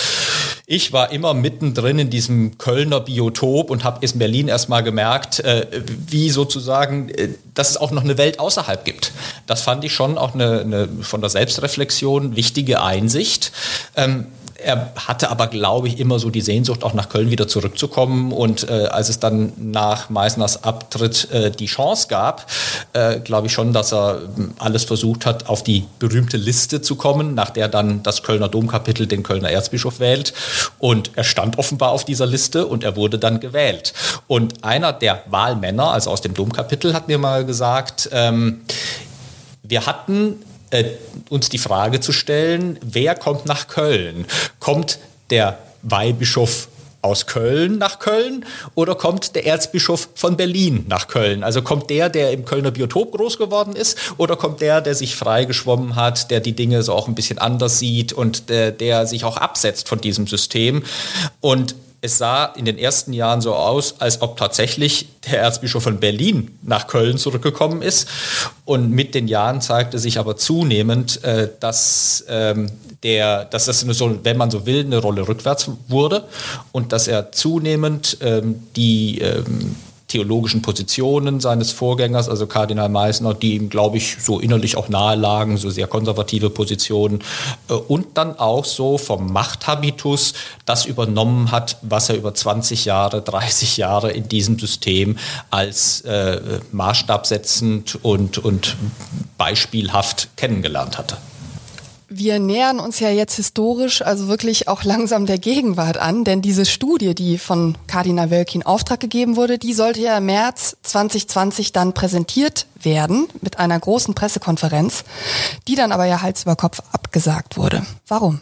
B: ich war immer mittendrin in diesem Kölner Biotop und habe in Berlin erstmal gemerkt, äh, wie sozusagen, äh, dass es auch noch eine Welt außerhalb gibt. Das fand ich schon auch eine, eine von der Selbstreflexion wichtige Einsicht. Ähm, er hatte aber, glaube ich, immer so die Sehnsucht, auch nach Köln wieder zurückzukommen. Und äh, als es dann nach Meißners Abtritt äh, die Chance gab, äh, glaube ich schon, dass er ähm, alles versucht hat, auf die berühmte Liste zu kommen, nach der dann das Kölner Domkapitel den Kölner Erzbischof wählt. Und er stand offenbar auf dieser Liste und er wurde dann gewählt. Und einer der Wahlmänner, also aus dem Domkapitel, hat mir mal gesagt, ähm, wir hatten äh, uns die Frage zu stellen, wer kommt nach Köln? Kommt der Weihbischof aus Köln nach Köln oder kommt der Erzbischof von Berlin nach Köln? Also kommt der, der im Kölner Biotop groß geworden ist oder kommt der, der sich freigeschwommen hat, der die Dinge so auch ein bisschen anders sieht und der, der sich auch absetzt von diesem System? Und es sah in den ersten Jahren so aus, als ob tatsächlich der Erzbischof von Berlin nach Köln zurückgekommen ist. Und mit den Jahren zeigte sich aber zunehmend, äh, dass, ähm, der, dass das, so, wenn man so will, eine Rolle rückwärts wurde und dass er zunehmend ähm, die ähm, theologischen Positionen seines Vorgängers, also Kardinal Meissner, die ihm, glaube ich, so innerlich auch nahe lagen, so sehr konservative Positionen. Äh, und dann auch so vom Machthabitus das übernommen hat, was er über 20 Jahre, 30 Jahre in diesem System als äh, Maßstab setzend und, und beispielhaft kennengelernt hatte.
A: Wir nähern uns ja jetzt historisch, also wirklich auch langsam der Gegenwart an, denn diese Studie, die von Kardinal Wölki in Auftrag gegeben wurde, die sollte ja im März 2020 dann präsentiert werden mit einer großen Pressekonferenz, die dann aber ja Hals über Kopf abgesagt wurde. Warum?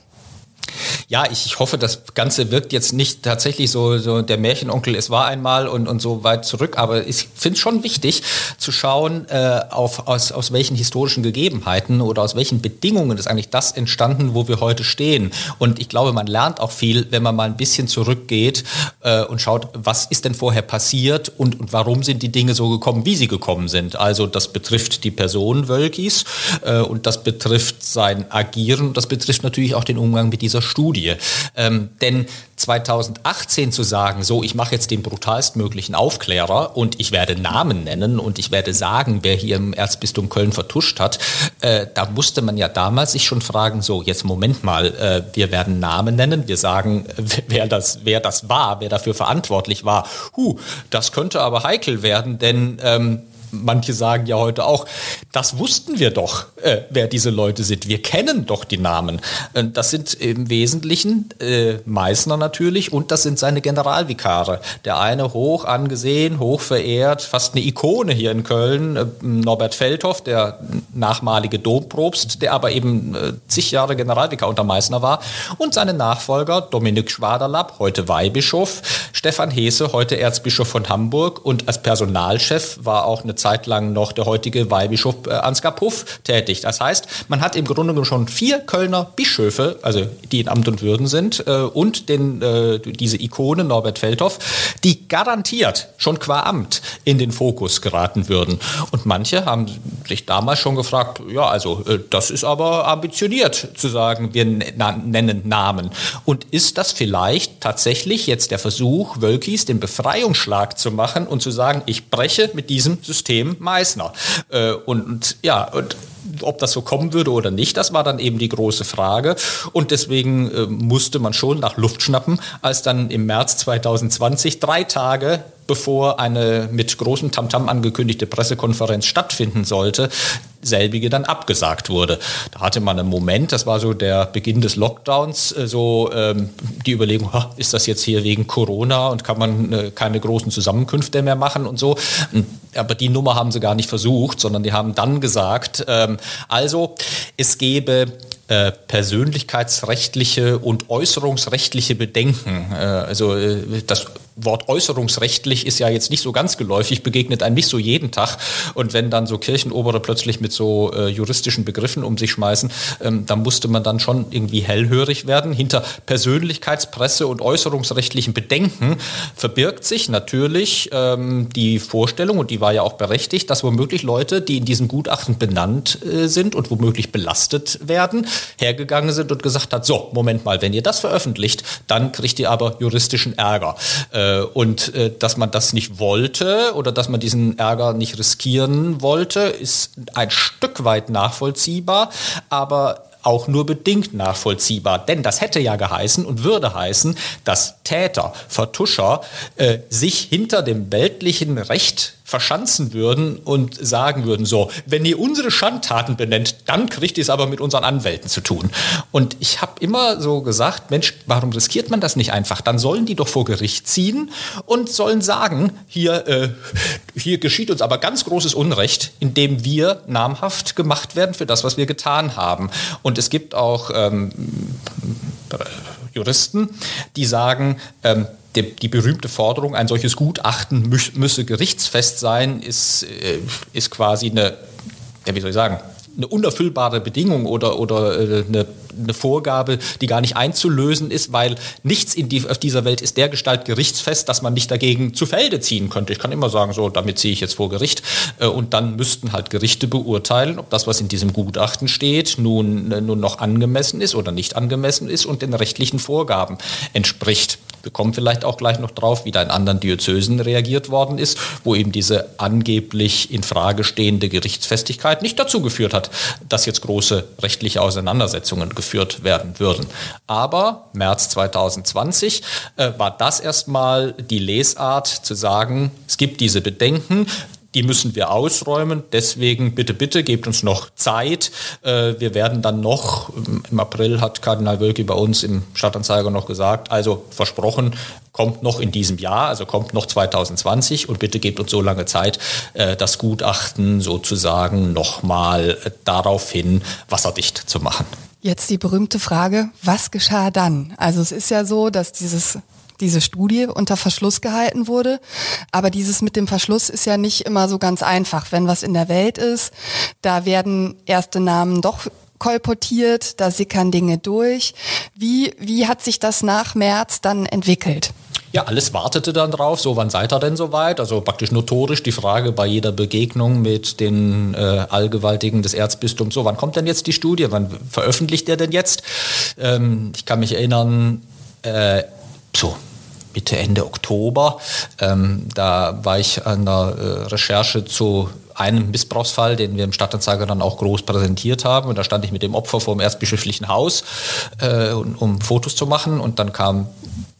B: Ja, ich, ich hoffe, das Ganze wirkt jetzt nicht tatsächlich so, so der Märchenonkel, es war einmal und, und so weit zurück, aber ich finde es schon wichtig zu schauen, äh, auf, aus, aus welchen historischen Gegebenheiten oder aus welchen Bedingungen ist eigentlich das entstanden, wo wir heute stehen. Und ich glaube, man lernt auch viel, wenn man mal ein bisschen zurückgeht äh, und schaut, was ist denn vorher passiert und, und warum sind die Dinge so gekommen, wie sie gekommen sind. Also das betrifft die Person Wölkis äh, und das betrifft sein Agieren, das betrifft natürlich auch den Umgang mit dieser Studie. Ähm, denn 2018 zu sagen, so, ich mache jetzt den brutalstmöglichen Aufklärer und ich werde Namen nennen und ich werde sagen, wer hier im Erzbistum Köln vertuscht hat, äh, da musste man ja damals sich schon fragen, so, jetzt Moment mal, äh, wir werden Namen nennen, wir sagen, wer das, wer das war, wer dafür verantwortlich war. Huh, das könnte aber heikel werden, denn ähm, manche sagen ja heute auch, das wussten wir doch, äh, wer diese Leute sind. Wir kennen doch die Namen. Äh, das sind im Wesentlichen äh, Meißner natürlich und das sind seine Generalvikare. Der eine hoch angesehen, hoch verehrt, fast eine Ikone hier in Köln, äh, Norbert Feldhoff, der nachmalige Domprobst, der aber eben äh, zig Jahre Generalvikar unter Meißner war und seine Nachfolger Dominik Schwaderlapp, heute Weihbischof, Stefan Hese, heute Erzbischof von Hamburg und als Personalchef war auch eine Zeit lang noch der heutige Weihbischof äh, Ansgar Puff tätig. Das heißt, man hat im Grunde genommen schon vier Kölner Bischöfe, also die in Amt und Würden sind, äh, und den, äh, diese Ikone Norbert Feldhoff, die garantiert schon qua Amt in den Fokus geraten würden. Und manche haben sich damals schon gefragt, ja, also das ist aber ambitioniert zu sagen, wir nennen Namen. Und ist das vielleicht tatsächlich jetzt der Versuch, Wölkis den Befreiungsschlag zu machen und zu sagen, ich breche mit diesem System Meißner. Äh, und, und ja, und ob das so kommen würde oder nicht, das war dann eben die große Frage. Und deswegen äh, musste man schon nach Luft schnappen, als dann im März 2020, drei Tage bevor eine mit großem Tamtam angekündigte Pressekonferenz stattfinden sollte, selbige dann abgesagt wurde. Da hatte man einen Moment, das war so der Beginn des Lockdowns, äh, so ähm, die Überlegung, ist das jetzt hier wegen Corona und kann man äh, keine großen Zusammenkünfte mehr machen und so. Aber die Nummer haben sie gar nicht versucht, sondern die haben dann gesagt, ähm, also es gebe äh, persönlichkeitsrechtliche und äußerungsrechtliche Bedenken. Äh, also das Wort äußerungsrechtlich ist ja jetzt nicht so ganz geläufig, begegnet einem nicht so jeden Tag. Und wenn dann so Kirchenobere plötzlich mit so äh, juristischen Begriffen um sich schmeißen, ähm, dann musste man dann schon irgendwie hellhörig werden. Hinter Persönlichkeitspresse und äußerungsrechtlichen Bedenken verbirgt sich natürlich ähm, die Vorstellung, und die war ja auch berechtigt, dass womöglich Leute, die in diesem Gutachten benannt äh, sind und womöglich belastet werden, hergegangen sind und gesagt hat, so, Moment mal, wenn ihr das veröffentlicht, dann kriegt ihr aber juristischen Ärger. Äh, und äh, dass man das nicht wollte oder dass man diesen Ärger nicht riskieren wollte, ist ein Stück weit nachvollziehbar, aber auch nur bedingt nachvollziehbar. Denn das hätte ja geheißen und würde heißen, dass Täter, Vertuscher äh, sich hinter dem weltlichen Recht verschanzen würden und sagen würden, so, wenn ihr unsere Schandtaten benennt, dann kriegt ihr es aber mit unseren Anwälten zu tun. Und ich habe immer so gesagt, Mensch, warum riskiert man das nicht einfach? Dann sollen die doch vor Gericht ziehen und sollen sagen, hier, äh, hier geschieht uns aber ganz großes Unrecht, indem wir namhaft gemacht werden für das, was wir getan haben. Und es gibt auch ähm, Juristen, die sagen, ähm, die, die, berühmte Forderung, ein solches Gutachten mü müsse gerichtsfest sein, ist, äh, ist quasi eine, ja, wie soll ich sagen, eine unerfüllbare Bedingung oder, oder äh, eine, eine, Vorgabe, die gar nicht einzulösen ist, weil nichts in die, auf dieser Welt ist der Gestalt gerichtsfest, dass man nicht dagegen zu Felde ziehen könnte. Ich kann immer sagen, so, damit ziehe ich jetzt vor Gericht. Äh, und dann müssten halt Gerichte beurteilen, ob das, was in diesem Gutachten steht, nun, nun noch angemessen ist oder nicht angemessen ist und den rechtlichen Vorgaben entspricht. Wir kommen vielleicht auch gleich noch drauf, wie da in anderen Diözesen reagiert worden ist, wo eben diese angeblich in Frage stehende Gerichtsfestigkeit nicht dazu geführt hat, dass jetzt große rechtliche Auseinandersetzungen geführt werden würden. Aber März 2020 äh, war das erstmal die Lesart zu sagen, es gibt diese Bedenken, die müssen wir ausräumen. Deswegen bitte, bitte, gebt uns noch Zeit. Äh, wir werden dann noch, im April hat Kardinal Wölki bei uns im Stadtanzeiger noch gesagt, also versprochen, kommt noch in diesem Jahr, also kommt noch 2020 und bitte gebt uns so lange Zeit, äh, das Gutachten sozusagen nochmal äh, darauf hin wasserdicht zu machen.
A: Jetzt die berühmte Frage, was geschah dann? Also es ist ja so, dass dieses diese Studie unter Verschluss gehalten wurde. Aber dieses mit dem Verschluss ist ja nicht immer so ganz einfach. Wenn was in der Welt ist, da werden erste Namen doch kolportiert, da sickern Dinge durch. Wie, wie hat sich das nach März dann entwickelt?
B: Ja, alles wartete dann drauf, so wann seid ihr denn soweit? Also praktisch notorisch die Frage bei jeder Begegnung mit den äh, Allgewaltigen des Erzbistums, so wann kommt denn jetzt die Studie, wann veröffentlicht er denn jetzt? Ähm, ich kann mich erinnern, äh, so Mitte, Ende Oktober. Ähm, da war ich an der äh, Recherche zu einem Missbrauchsfall, den wir im Stadtanzeiger dann auch groß präsentiert haben. Und da stand ich mit dem Opfer vor dem erzbischöflichen Haus, äh, um, um Fotos zu machen. Und dann kam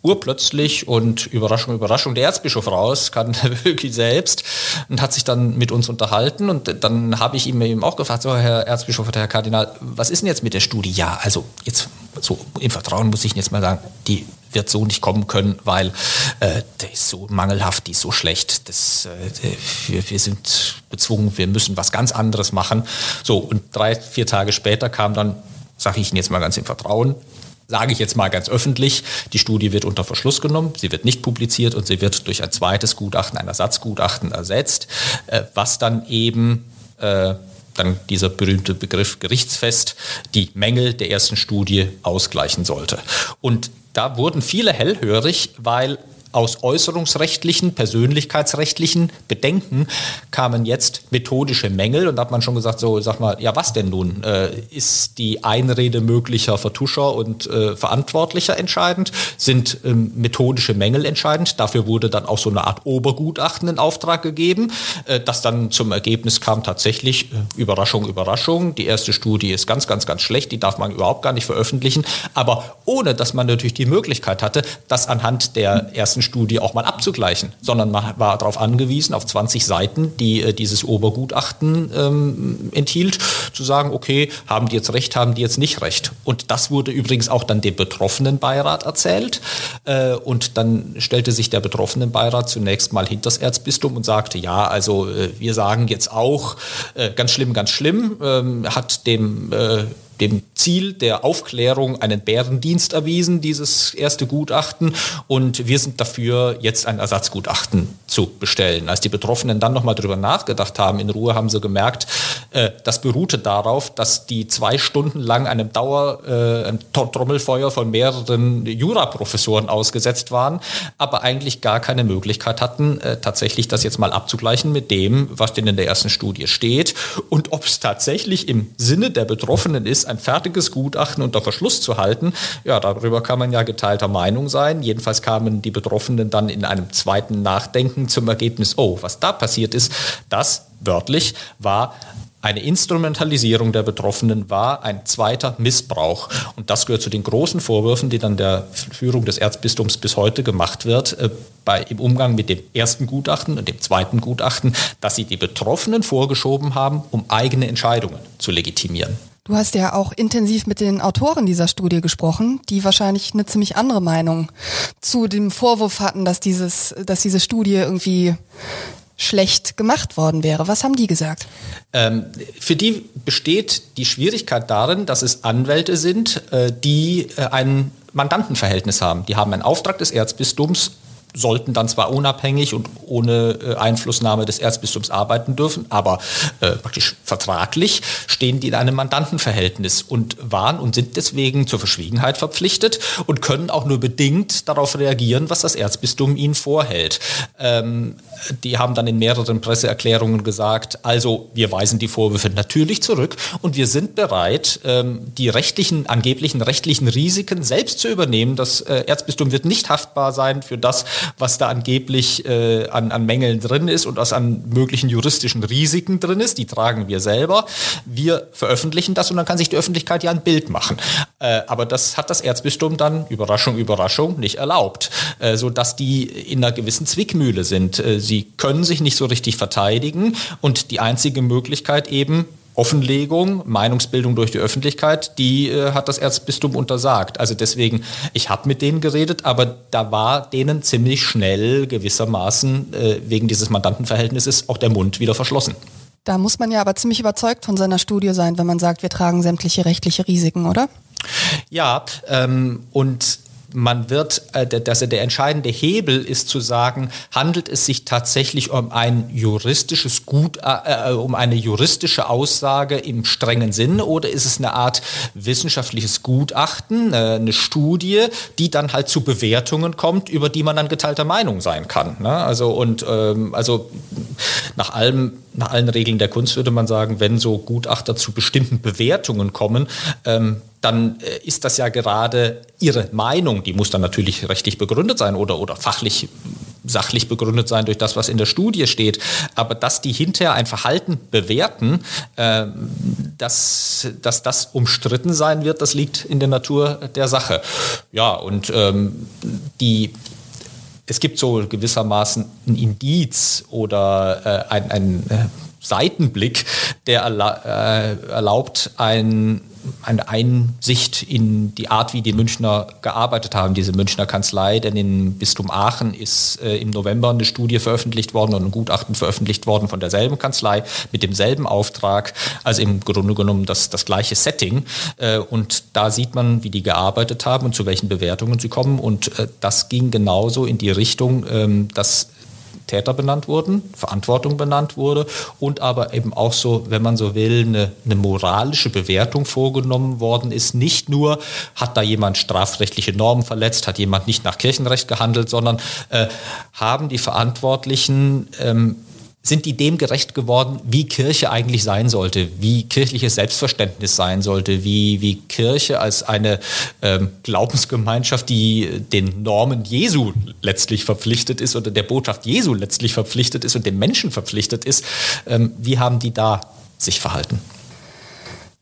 B: urplötzlich und Überraschung, Überraschung, der Erzbischof raus, kann wirklich selbst und hat sich dann mit uns unterhalten und dann habe ich ihm eben auch gefragt, so Herr Erzbischof oder Herr Kardinal, was ist denn jetzt mit der Studie? Ja, also jetzt so im Vertrauen muss ich jetzt mal sagen, die wird so nicht kommen können, weil äh, der ist so mangelhaft, die ist so schlecht. Das, äh, wir, wir sind bezwungen, wir müssen was ganz anderes machen. So, und drei, vier Tage später kam dann, sage ich Ihnen jetzt mal ganz im Vertrauen, sage ich jetzt mal ganz öffentlich, die Studie wird unter Verschluss genommen, sie wird nicht publiziert und sie wird durch ein zweites Gutachten, ein Ersatzgutachten ersetzt, äh, was dann eben äh, dann dieser berühmte Begriff gerichtsfest die Mängel der ersten Studie ausgleichen sollte. Und da wurden viele hellhörig, weil aus äußerungsrechtlichen, persönlichkeitsrechtlichen Bedenken kamen jetzt methodische Mängel und da hat man schon gesagt, so sag mal, ja was denn nun? Äh, ist die Einrede möglicher Vertuscher und äh, Verantwortlicher entscheidend? Sind ähm, methodische Mängel entscheidend? Dafür wurde dann auch so eine Art Obergutachten in Auftrag gegeben, äh, das dann zum Ergebnis kam tatsächlich, äh, Überraschung, Überraschung, die erste Studie ist ganz, ganz, ganz schlecht, die darf man überhaupt gar nicht veröffentlichen, aber ohne dass man natürlich die Möglichkeit hatte, das anhand der ersten Studie auch mal abzugleichen, sondern man war darauf angewiesen, auf 20 Seiten, die äh, dieses Obergutachten ähm, enthielt, zu sagen, okay, haben die jetzt recht, haben die jetzt nicht recht. Und das wurde übrigens auch dann dem betroffenen Beirat erzählt. Äh, und dann stellte sich der betroffenen Beirat zunächst mal hinter das Erzbistum und sagte, ja, also äh, wir sagen jetzt auch, äh, ganz schlimm, ganz schlimm, ähm, hat dem äh, dem Ziel der Aufklärung einen Bärendienst erwiesen, dieses erste Gutachten. Und wir sind dafür, jetzt ein Ersatzgutachten zu bestellen. Als die Betroffenen dann nochmal drüber nachgedacht haben, in Ruhe haben sie gemerkt, äh, das beruhte darauf, dass die zwei Stunden lang einem Dauer, äh, Trommelfeuer von mehreren Juraprofessoren ausgesetzt waren, aber eigentlich gar keine Möglichkeit hatten, äh, tatsächlich das jetzt mal abzugleichen mit dem, was denn in der ersten Studie steht und ob es tatsächlich im Sinne der Betroffenen ist, ein fertiges Gutachten unter Verschluss zu halten, ja, darüber kann man ja geteilter Meinung sein. Jedenfalls kamen die Betroffenen dann in einem zweiten Nachdenken zum Ergebnis, oh, was da passiert ist, das wörtlich war eine Instrumentalisierung der Betroffenen war ein zweiter Missbrauch. Und das gehört zu den großen Vorwürfen, die dann der Führung des Erzbistums bis heute gemacht wird, äh, bei, im Umgang mit dem ersten Gutachten und dem zweiten Gutachten, dass sie die Betroffenen vorgeschoben haben, um eigene Entscheidungen zu legitimieren.
A: Du hast ja auch intensiv mit den Autoren dieser Studie gesprochen, die wahrscheinlich eine ziemlich andere Meinung zu dem Vorwurf hatten, dass dieses, dass diese Studie irgendwie schlecht gemacht worden wäre. Was haben die gesagt?
B: Ähm, für die besteht die Schwierigkeit darin, dass es Anwälte sind, äh, die äh, ein Mandantenverhältnis haben. Die haben einen Auftrag des Erzbistums sollten dann zwar unabhängig und ohne äh, Einflussnahme des Erzbistums arbeiten dürfen, aber äh, praktisch vertraglich stehen die in einem Mandantenverhältnis und waren und sind deswegen zur Verschwiegenheit verpflichtet und können auch nur bedingt darauf reagieren, was das Erzbistum ihnen vorhält. Ähm, die haben dann in mehreren Presseerklärungen gesagt, also wir weisen die Vorwürfe natürlich zurück und wir sind bereit, ähm, die rechtlichen, angeblichen rechtlichen Risiken selbst zu übernehmen. Das äh, Erzbistum wird nicht haftbar sein für das, was da angeblich äh, an, an Mängeln drin ist und was an möglichen juristischen Risiken drin ist. Die tragen wir selber. Wir veröffentlichen das und dann kann sich die Öffentlichkeit ja ein Bild machen. Äh, aber das hat das Erzbistum dann, Überraschung, Überraschung, nicht erlaubt, äh, sodass die in einer gewissen Zwickmühle sind. Äh, sie können sich nicht so richtig verteidigen und die einzige Möglichkeit eben, Offenlegung, Meinungsbildung durch die Öffentlichkeit, die äh, hat das Erzbistum untersagt. Also deswegen, ich habe mit denen geredet, aber da war denen ziemlich schnell gewissermaßen äh, wegen dieses Mandantenverhältnisses auch der Mund wieder verschlossen.
A: Da muss man ja aber ziemlich überzeugt von seiner Studie sein, wenn man sagt, wir tragen sämtliche rechtliche Risiken, oder?
B: Ja, ähm, und man wird, äh, dass der entscheidende Hebel ist zu sagen, handelt es sich tatsächlich um ein juristisches Gut, äh, äh, um eine juristische Aussage im strengen Sinn oder ist es eine Art wissenschaftliches Gutachten, äh, eine Studie, die dann halt zu Bewertungen kommt, über die man dann geteilter Meinung sein kann. Ne? Also und ähm, also nach allem nach allen Regeln der Kunst würde man sagen, wenn so Gutachter zu bestimmten Bewertungen kommen, ähm, dann äh, ist das ja gerade ihre Meinung. Die muss dann natürlich rechtlich begründet sein oder, oder fachlich, sachlich begründet sein durch das, was in der Studie steht. Aber dass die hinterher ein Verhalten bewerten, äh, dass, dass das umstritten sein wird, das liegt in der Natur der Sache. Ja, und ähm, die es gibt so gewissermaßen ein Indiz oder äh, ein, ein äh, Seitenblick, der erla äh, erlaubt, ein eine Einsicht in die Art, wie die Münchner gearbeitet haben, diese Münchner Kanzlei. Denn im Bistum Aachen ist äh, im November eine Studie veröffentlicht worden und ein Gutachten veröffentlicht worden von derselben Kanzlei mit demselben Auftrag. Also im Grunde genommen das, das gleiche Setting. Äh, und da sieht man, wie die gearbeitet haben und zu welchen Bewertungen sie kommen. Und äh, das ging genauso in die Richtung, ähm, dass Täter benannt wurden, Verantwortung benannt wurde und aber eben auch so, wenn man so will, eine, eine moralische Bewertung vorgenommen worden ist. Nicht nur, hat da jemand strafrechtliche Normen verletzt, hat jemand nicht nach Kirchenrecht gehandelt, sondern äh, haben die Verantwortlichen ähm, sind die dem gerecht geworden, wie Kirche eigentlich sein sollte, wie kirchliches Selbstverständnis sein sollte, wie, wie Kirche als eine ähm, Glaubensgemeinschaft, die den Normen Jesu letztlich verpflichtet ist oder der Botschaft Jesu letztlich verpflichtet ist und dem Menschen verpflichtet ist. Ähm, wie haben die da sich verhalten?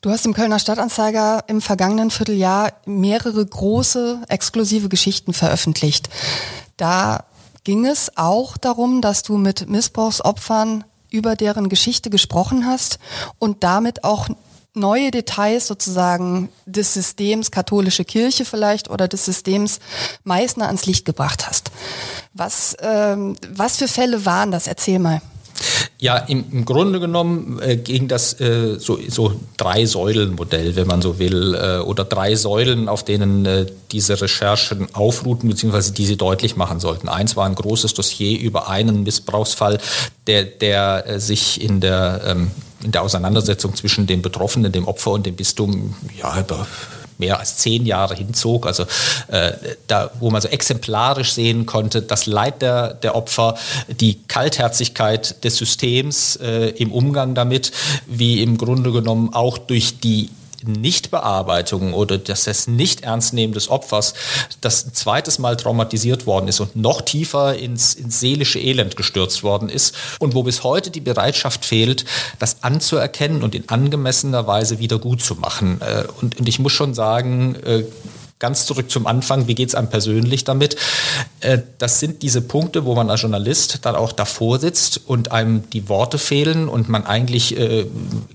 A: Du hast im Kölner Stadtanzeiger im vergangenen Vierteljahr mehrere große exklusive Geschichten veröffentlicht. Da ging es auch darum, dass du mit Missbrauchsopfern über deren Geschichte gesprochen hast und damit auch neue Details sozusagen des Systems katholische Kirche vielleicht oder des Systems Meißner ans Licht gebracht hast. Was, ähm, was für Fälle waren das? Erzähl mal.
B: Ja, im, im Grunde genommen äh, ging das äh, so, so drei Säulen-Modell, wenn man so will, äh, oder drei Säulen, auf denen äh, diese Recherchen aufruhten, beziehungsweise die sie deutlich machen sollten. Eins war ein großes Dossier über einen Missbrauchsfall, der, der äh, sich in der, ähm, in der Auseinandersetzung zwischen dem Betroffenen, dem Opfer und dem Bistum ja, über mehr als zehn Jahre hinzog, also äh, da, wo man so exemplarisch sehen konnte, das Leid der, der Opfer, die Kaltherzigkeit des Systems äh, im Umgang damit, wie im Grunde genommen auch durch die Nichtbearbeitung oder das, das Nicht-Ernstnehmen des Opfers, das ein zweites Mal traumatisiert worden ist und noch tiefer ins, ins seelische Elend gestürzt worden ist und wo bis heute die Bereitschaft fehlt, das anzuerkennen und in angemessener Weise wieder gut zu machen. Äh, und, und ich muss schon sagen, äh, ganz zurück zum Anfang, wie geht es einem persönlich damit? Äh, das sind diese Punkte, wo man als Journalist dann auch davor sitzt und einem die Worte fehlen und man eigentlich äh,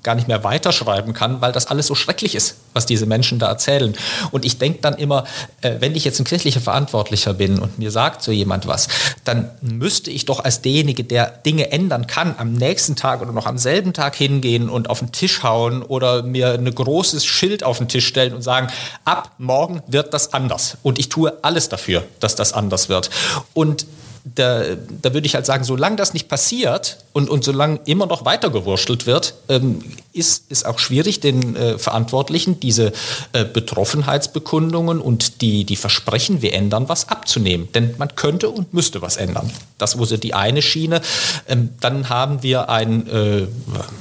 B: gar nicht mehr weiterschreiben kann, weil das alles so schrecklich ist, was diese Menschen da erzählen. Und ich denke dann immer, äh, wenn ich jetzt ein kirchlicher Verantwortlicher bin und mir sagt so jemand was, dann müsste ich doch als derjenige, der Dinge ändern kann, am nächsten Tag oder noch am selben Tag hingehen und auf den Tisch hauen oder mir ein großes Schild auf den Tisch stellen und sagen, ab morgen wird das anders. Und ich tue alles dafür, dass das anders wird. Und da, da würde ich halt sagen, solange das nicht passiert und, und solange immer noch weiter gewurschtelt wird, ähm, ist es auch schwierig, den äh, Verantwortlichen diese äh, Betroffenheitsbekundungen und die, die Versprechen, wir ändern was, abzunehmen. Denn man könnte und müsste was ändern. Das wäre die eine Schiene. Ähm, dann haben wir ein, äh,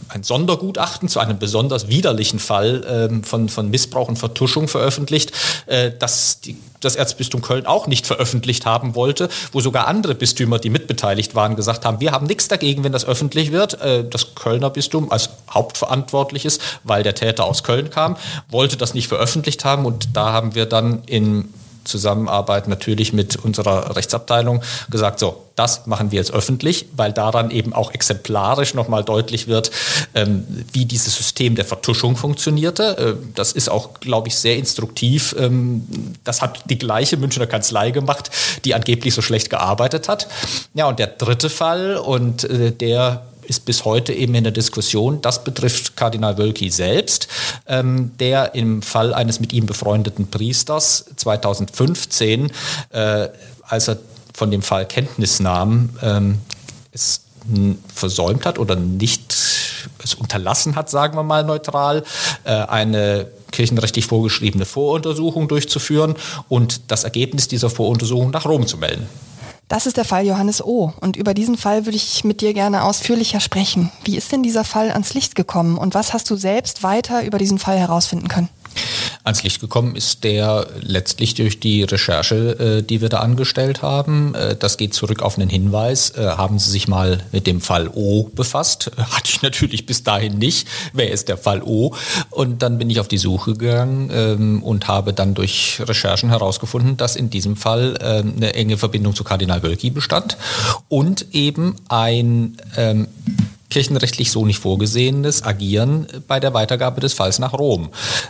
B: ein Sondergutachten zu einem besonders widerlichen Fall ähm, von, von Missbrauch und Vertuschung veröffentlicht, äh, das die das Erzbistum Köln auch nicht veröffentlicht haben wollte, wo sogar andere Bistümer, die mitbeteiligt waren, gesagt haben, wir haben nichts dagegen, wenn das öffentlich wird. Äh, das Kölner Bistum als Hauptverantwortliches, weil der Täter aus Köln kam, wollte das nicht veröffentlicht haben und da haben wir dann in Zusammenarbeit natürlich mit unserer Rechtsabteilung gesagt, so, das machen wir jetzt öffentlich, weil daran eben auch exemplarisch nochmal deutlich wird, ähm, wie dieses System der Vertuschung funktionierte. Äh, das ist auch, glaube ich, sehr instruktiv. Ähm, das hat die gleiche Münchner Kanzlei gemacht, die angeblich so schlecht gearbeitet hat. Ja, und der dritte Fall, und äh, der ist bis heute eben in der Diskussion. Das betrifft Kardinal Wölki selbst, ähm, der im Fall eines mit ihm befreundeten Priesters 2015, äh, als er von dem Fall Kenntnis nahm, ähm, es versäumt hat oder nicht es unterlassen hat, sagen wir mal neutral, äh, eine kirchenrechtlich vorgeschriebene Voruntersuchung durchzuführen und das Ergebnis dieser Voruntersuchung nach Rom zu melden.
A: Das ist der Fall Johannes O. Und über diesen Fall würde ich mit dir gerne ausführlicher sprechen. Wie ist denn dieser Fall ans Licht gekommen und was hast du selbst weiter über diesen Fall herausfinden können?
B: Ans Licht gekommen ist der letztlich durch die Recherche, äh, die wir da angestellt haben. Äh, das geht zurück auf einen Hinweis. Äh, haben Sie sich mal mit dem Fall O befasst? Hatte ich natürlich bis dahin nicht. Wer ist der Fall O? Und dann bin ich auf die Suche gegangen ähm, und habe dann durch Recherchen herausgefunden, dass in diesem Fall ähm, eine enge Verbindung zu Kardinal Wölki bestand und eben ein ähm, kirchenrechtlich so nicht vorgesehenes Agieren bei der Weitergabe des Falls nach Rom.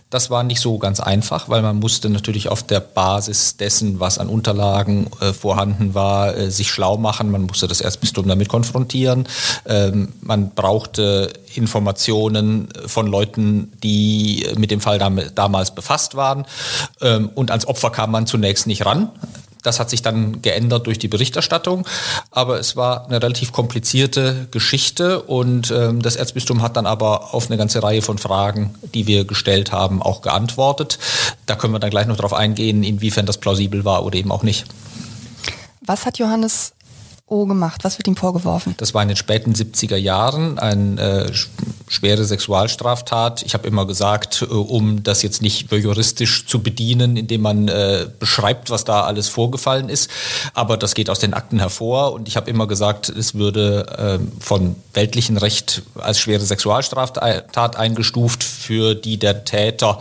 B: Das war nicht so ganz einfach, weil man musste natürlich auf der Basis dessen, was an Unterlagen äh, vorhanden war, äh, sich schlau machen. Man musste das Erzbistum damit konfrontieren. Ähm, man brauchte Informationen von Leuten, die mit dem Fall dam damals befasst waren. Ähm, und ans Opfer kam man zunächst nicht ran. Das hat sich dann geändert durch die Berichterstattung, aber es war eine relativ komplizierte Geschichte und ähm, das Erzbistum hat dann aber auf eine ganze Reihe von Fragen, die wir gestellt haben, auch geantwortet. Da können wir dann gleich noch darauf eingehen, inwiefern das plausibel war oder eben auch nicht.
A: Was hat Johannes O gemacht? Was wird ihm vorgeworfen?
B: Das war in den späten 70er Jahren eine äh, schwere Sexualstraftat. Ich habe immer gesagt, äh, um das jetzt nicht juristisch zu bedienen, indem man äh, beschreibt, was da alles vorgefallen ist. Aber das geht aus den Akten hervor. Und ich habe immer gesagt, es würde äh, von weltlichem Recht als schwere Sexualstraftat eingestuft, für die der Täter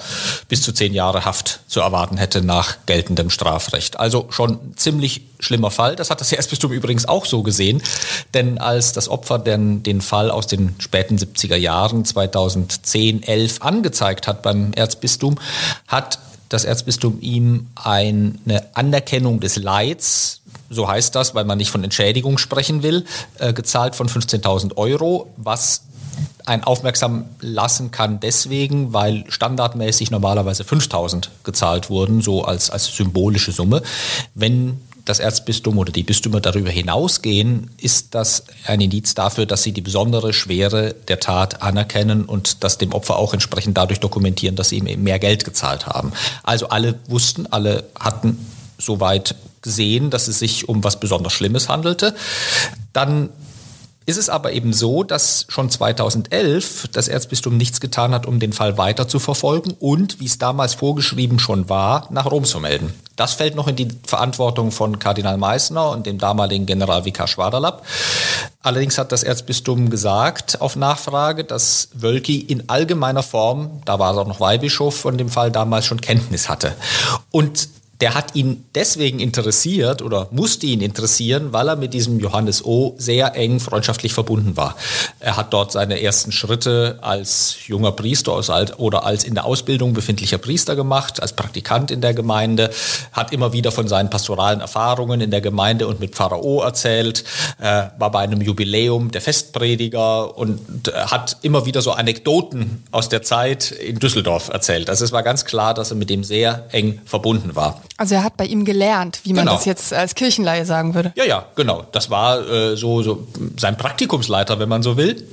B: bis zu zehn Jahre Haft zu erwarten hätte nach geltendem Strafrecht. Also schon ziemlich schlimmer Fall. Das hat das Erzbistum übrigens auch so gesehen, denn als das Opfer den, den Fall aus den späten 70er Jahren 2010, 11 angezeigt hat beim Erzbistum, hat das Erzbistum ihm eine Anerkennung des Leids so heißt das, weil man nicht von Entschädigung sprechen will, äh, gezahlt von 15.000 Euro, was ein aufmerksam lassen kann deswegen, weil standardmäßig normalerweise 5000 gezahlt wurden, so als, als symbolische Summe. Wenn das Erzbistum oder die Bistümer darüber hinausgehen, ist das ein Indiz dafür, dass sie die besondere Schwere der Tat anerkennen und das dem Opfer auch entsprechend dadurch dokumentieren, dass sie ihm mehr Geld gezahlt haben. Also alle wussten, alle hatten soweit gesehen, dass es sich um was besonders Schlimmes handelte. Dann ist es aber eben so, dass schon 2011 das Erzbistum nichts getan hat, um den Fall weiter zu verfolgen und, wie es damals vorgeschrieben schon war, nach Rom zu melden. Das fällt noch in die Verantwortung von Kardinal Meissner und dem damaligen Generalvikar Schwaderlapp. Allerdings hat das Erzbistum gesagt auf Nachfrage, dass Wölki in allgemeiner Form, da war er noch Weihbischof von dem Fall damals schon Kenntnis hatte. Und der hat ihn deswegen interessiert oder musste ihn interessieren, weil er mit diesem Johannes O. sehr eng freundschaftlich verbunden war. Er hat dort seine ersten Schritte als junger Priester oder als in der Ausbildung befindlicher Priester gemacht, als Praktikant in der Gemeinde, hat immer wieder von seinen pastoralen Erfahrungen in der Gemeinde und mit Pharao O. erzählt, äh, war bei einem Jubiläum der Festprediger und äh, hat immer wieder so Anekdoten aus der Zeit in Düsseldorf erzählt. Also es war ganz klar, dass er mit dem sehr eng verbunden war.
A: Also er hat bei ihm gelernt, wie man genau. das jetzt als Kirchenleihe sagen würde.
B: Ja, ja, genau. Das war äh, so, so sein Praktikumsleiter, wenn man so will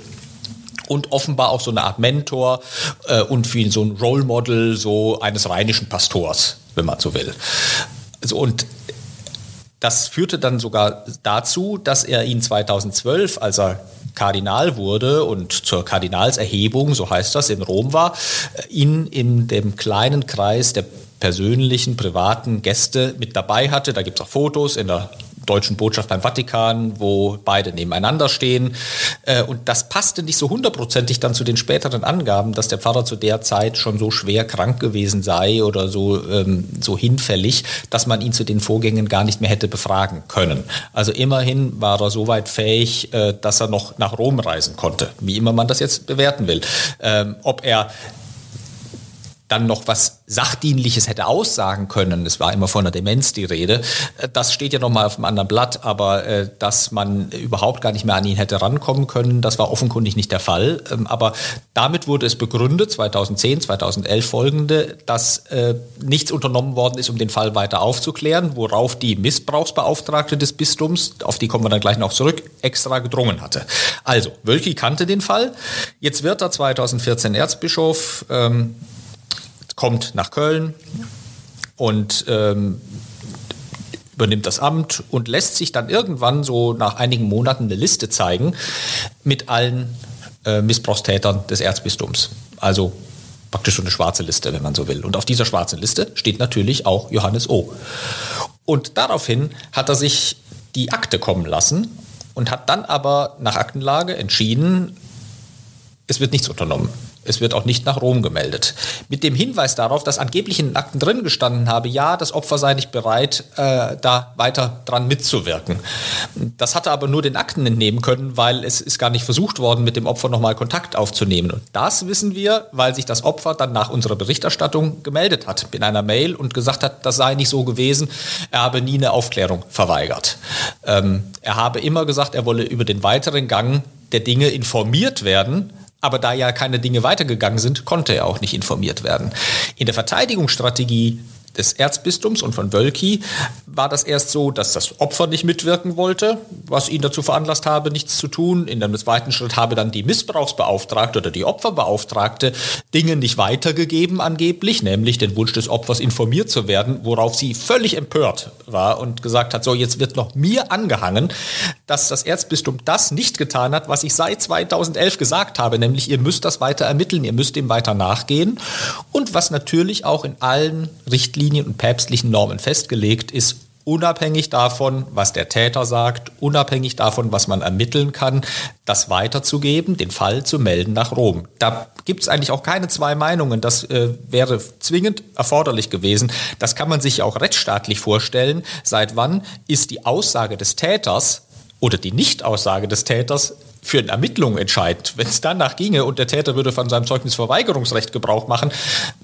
B: und offenbar auch so eine Art Mentor äh, und ihn so ein Role Model so eines rheinischen Pastors, wenn man so will. Also und das führte dann sogar dazu, dass er ihn 2012, als er Kardinal wurde und zur Kardinalserhebung, so heißt das, in Rom war, äh, ihn in dem kleinen Kreis der persönlichen, privaten Gäste mit dabei hatte. Da gibt es auch Fotos in der deutschen Botschaft beim Vatikan, wo beide nebeneinander stehen. Äh, und das passte nicht so hundertprozentig dann zu den späteren Angaben, dass der Pfarrer zu der Zeit schon so schwer krank gewesen sei oder so, ähm, so hinfällig, dass man ihn zu den Vorgängen gar nicht mehr hätte befragen können. Also immerhin war er so weit fähig, äh, dass er noch nach Rom reisen konnte, wie immer man das jetzt bewerten will. Ähm, ob er dann noch was Sachdienliches hätte aussagen können, es war immer von der Demenz die Rede, äh, das steht ja nochmal auf einem anderen Blatt, aber äh, dass man überhaupt gar nicht mehr an ihn hätte rankommen können, das war offenkundig nicht der Fall. Ähm, aber damit wurde es begründet, 2010, 2011 folgende, dass äh, nichts unternommen worden ist, um den Fall weiter aufzuklären, worauf die Missbrauchsbeauftragte des Bistums, auf die kommen wir dann gleich noch zurück, extra gedrungen hatte. Also, Wölki kannte den Fall. Jetzt wird er 2014 Erzbischof. Ähm, kommt nach Köln und ähm, übernimmt das Amt und lässt sich dann irgendwann so nach einigen Monaten eine Liste zeigen mit allen äh, Missbrauchstätern des Erzbistums. Also praktisch so eine schwarze Liste, wenn man so will. Und auf dieser schwarzen Liste steht natürlich auch Johannes O. Und daraufhin hat er sich die Akte kommen lassen und hat dann aber nach Aktenlage entschieden, es wird nichts unternommen. Es wird auch nicht nach Rom gemeldet. Mit dem Hinweis darauf, dass angeblich in den Akten drin gestanden habe, ja, das Opfer sei nicht bereit, äh, da weiter dran mitzuwirken. Das hatte aber nur den Akten entnehmen können, weil es ist gar nicht versucht worden, mit dem Opfer nochmal Kontakt aufzunehmen. Und das wissen wir, weil sich das Opfer dann nach unserer Berichterstattung gemeldet hat in einer Mail und gesagt hat, das sei nicht so gewesen. Er habe nie eine Aufklärung verweigert. Ähm, er habe immer gesagt, er wolle über den weiteren Gang der Dinge informiert werden, aber da ja keine Dinge weitergegangen sind, konnte er auch nicht informiert werden. In der Verteidigungsstrategie des Erzbistums und von Wölki war das erst so, dass das Opfer nicht mitwirken wollte, was ihn dazu veranlasst habe, nichts zu tun. In einem zweiten Schritt habe dann die Missbrauchsbeauftragte oder die Opferbeauftragte Dinge nicht weitergegeben angeblich, nämlich den Wunsch des Opfers informiert zu werden, worauf sie völlig empört war und gesagt hat, so jetzt wird noch mir angehangen, dass das Erzbistum das nicht getan hat, was ich seit 2011 gesagt habe, nämlich ihr müsst das weiter ermitteln, ihr müsst dem weiter nachgehen und was natürlich auch in allen Richtlinien Richtlinien und päpstlichen Normen festgelegt ist, unabhängig davon, was der Täter sagt, unabhängig davon, was man ermitteln kann, das weiterzugeben, den Fall zu melden nach Rom. Da gibt es eigentlich auch keine zwei Meinungen. Das äh, wäre zwingend erforderlich gewesen. Das kann man sich auch rechtsstaatlich vorstellen. Seit wann ist die Aussage des Täters oder die Nichtaussage des Täters für eine Ermittlung entscheidend. Wenn es danach ginge und der Täter würde von seinem Zeugnisverweigerungsrecht Gebrauch machen,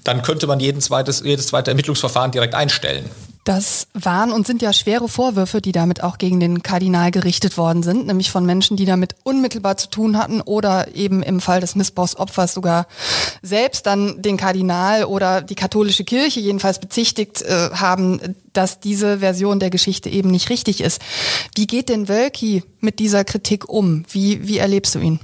B: dann könnte man jeden zweites, jedes zweite Ermittlungsverfahren direkt einstellen.
A: Das waren und sind ja schwere Vorwürfe, die damit auch gegen den Kardinal gerichtet worden sind, nämlich von Menschen, die damit unmittelbar zu tun hatten oder eben im Fall des Missbrauchsopfers sogar selbst dann den Kardinal oder die katholische Kirche jedenfalls bezichtigt äh, haben, dass diese Version der Geschichte eben nicht richtig ist. Wie geht denn Wölki mit dieser Kritik um? Wie, wie erlebst du ihn?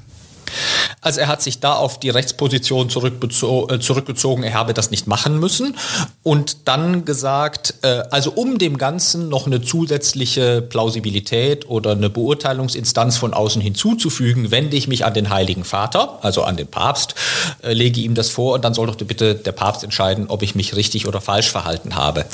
B: Also er hat sich da auf die Rechtsposition äh, zurückgezogen, er habe das nicht machen müssen und dann gesagt, äh, also um dem Ganzen noch eine zusätzliche Plausibilität oder eine Beurteilungsinstanz von außen hinzuzufügen, wende ich mich an den Heiligen Vater, also an den Papst, äh, lege ihm das vor und dann soll doch bitte der Papst entscheiden, ob ich mich richtig oder falsch verhalten habe.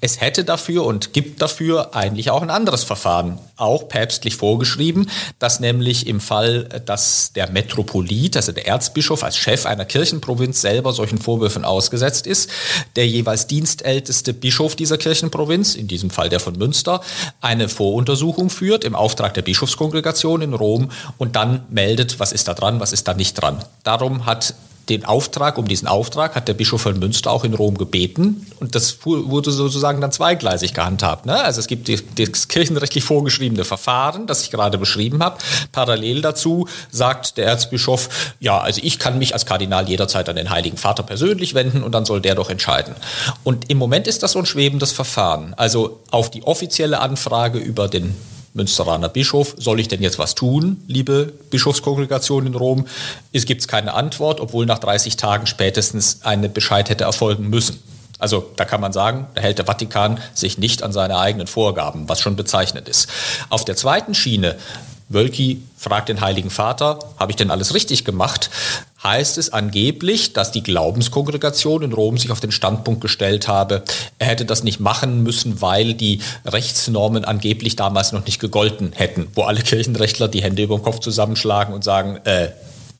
B: Es hätte dafür und gibt dafür eigentlich auch ein anderes Verfahren, auch päpstlich vorgeschrieben, das nämlich im Fall, dass der Metropolit, also der Erzbischof als Chef einer Kirchenprovinz selber solchen Vorwürfen ausgesetzt ist, der jeweils dienstälteste Bischof dieser Kirchenprovinz, in diesem Fall der von Münster, eine Voruntersuchung führt im Auftrag der Bischofskongregation in Rom und dann meldet, was ist da dran, was ist da nicht dran. Darum hat den Auftrag, um diesen Auftrag hat der Bischof von Münster auch in Rom gebeten und das wurde sozusagen dann zweigleisig gehandhabt. Ne? Also es gibt das kirchenrechtlich vorgeschriebene Verfahren, das ich gerade beschrieben habe. Parallel dazu sagt der Erzbischof, ja, also ich kann mich als Kardinal jederzeit an den Heiligen Vater persönlich wenden und dann soll der doch entscheiden. Und im Moment ist das so ein schwebendes Verfahren. Also auf die offizielle Anfrage über den Münsteraner Bischof, soll ich denn jetzt was tun, liebe Bischofskongregation in Rom? Es gibt keine Antwort, obwohl nach 30 Tagen spätestens ein Bescheid hätte erfolgen müssen. Also da kann man sagen, da hält der Vatikan sich nicht an seine eigenen Vorgaben, was schon bezeichnet ist. Auf der zweiten Schiene Wölki fragt den Heiligen Vater, habe ich denn alles richtig gemacht? Heißt es angeblich, dass die Glaubenskongregation in Rom sich auf den Standpunkt gestellt habe, er hätte das nicht machen müssen, weil die Rechtsnormen angeblich damals noch nicht gegolten hätten, wo alle Kirchenrechtler die Hände über den Kopf zusammenschlagen und sagen, äh,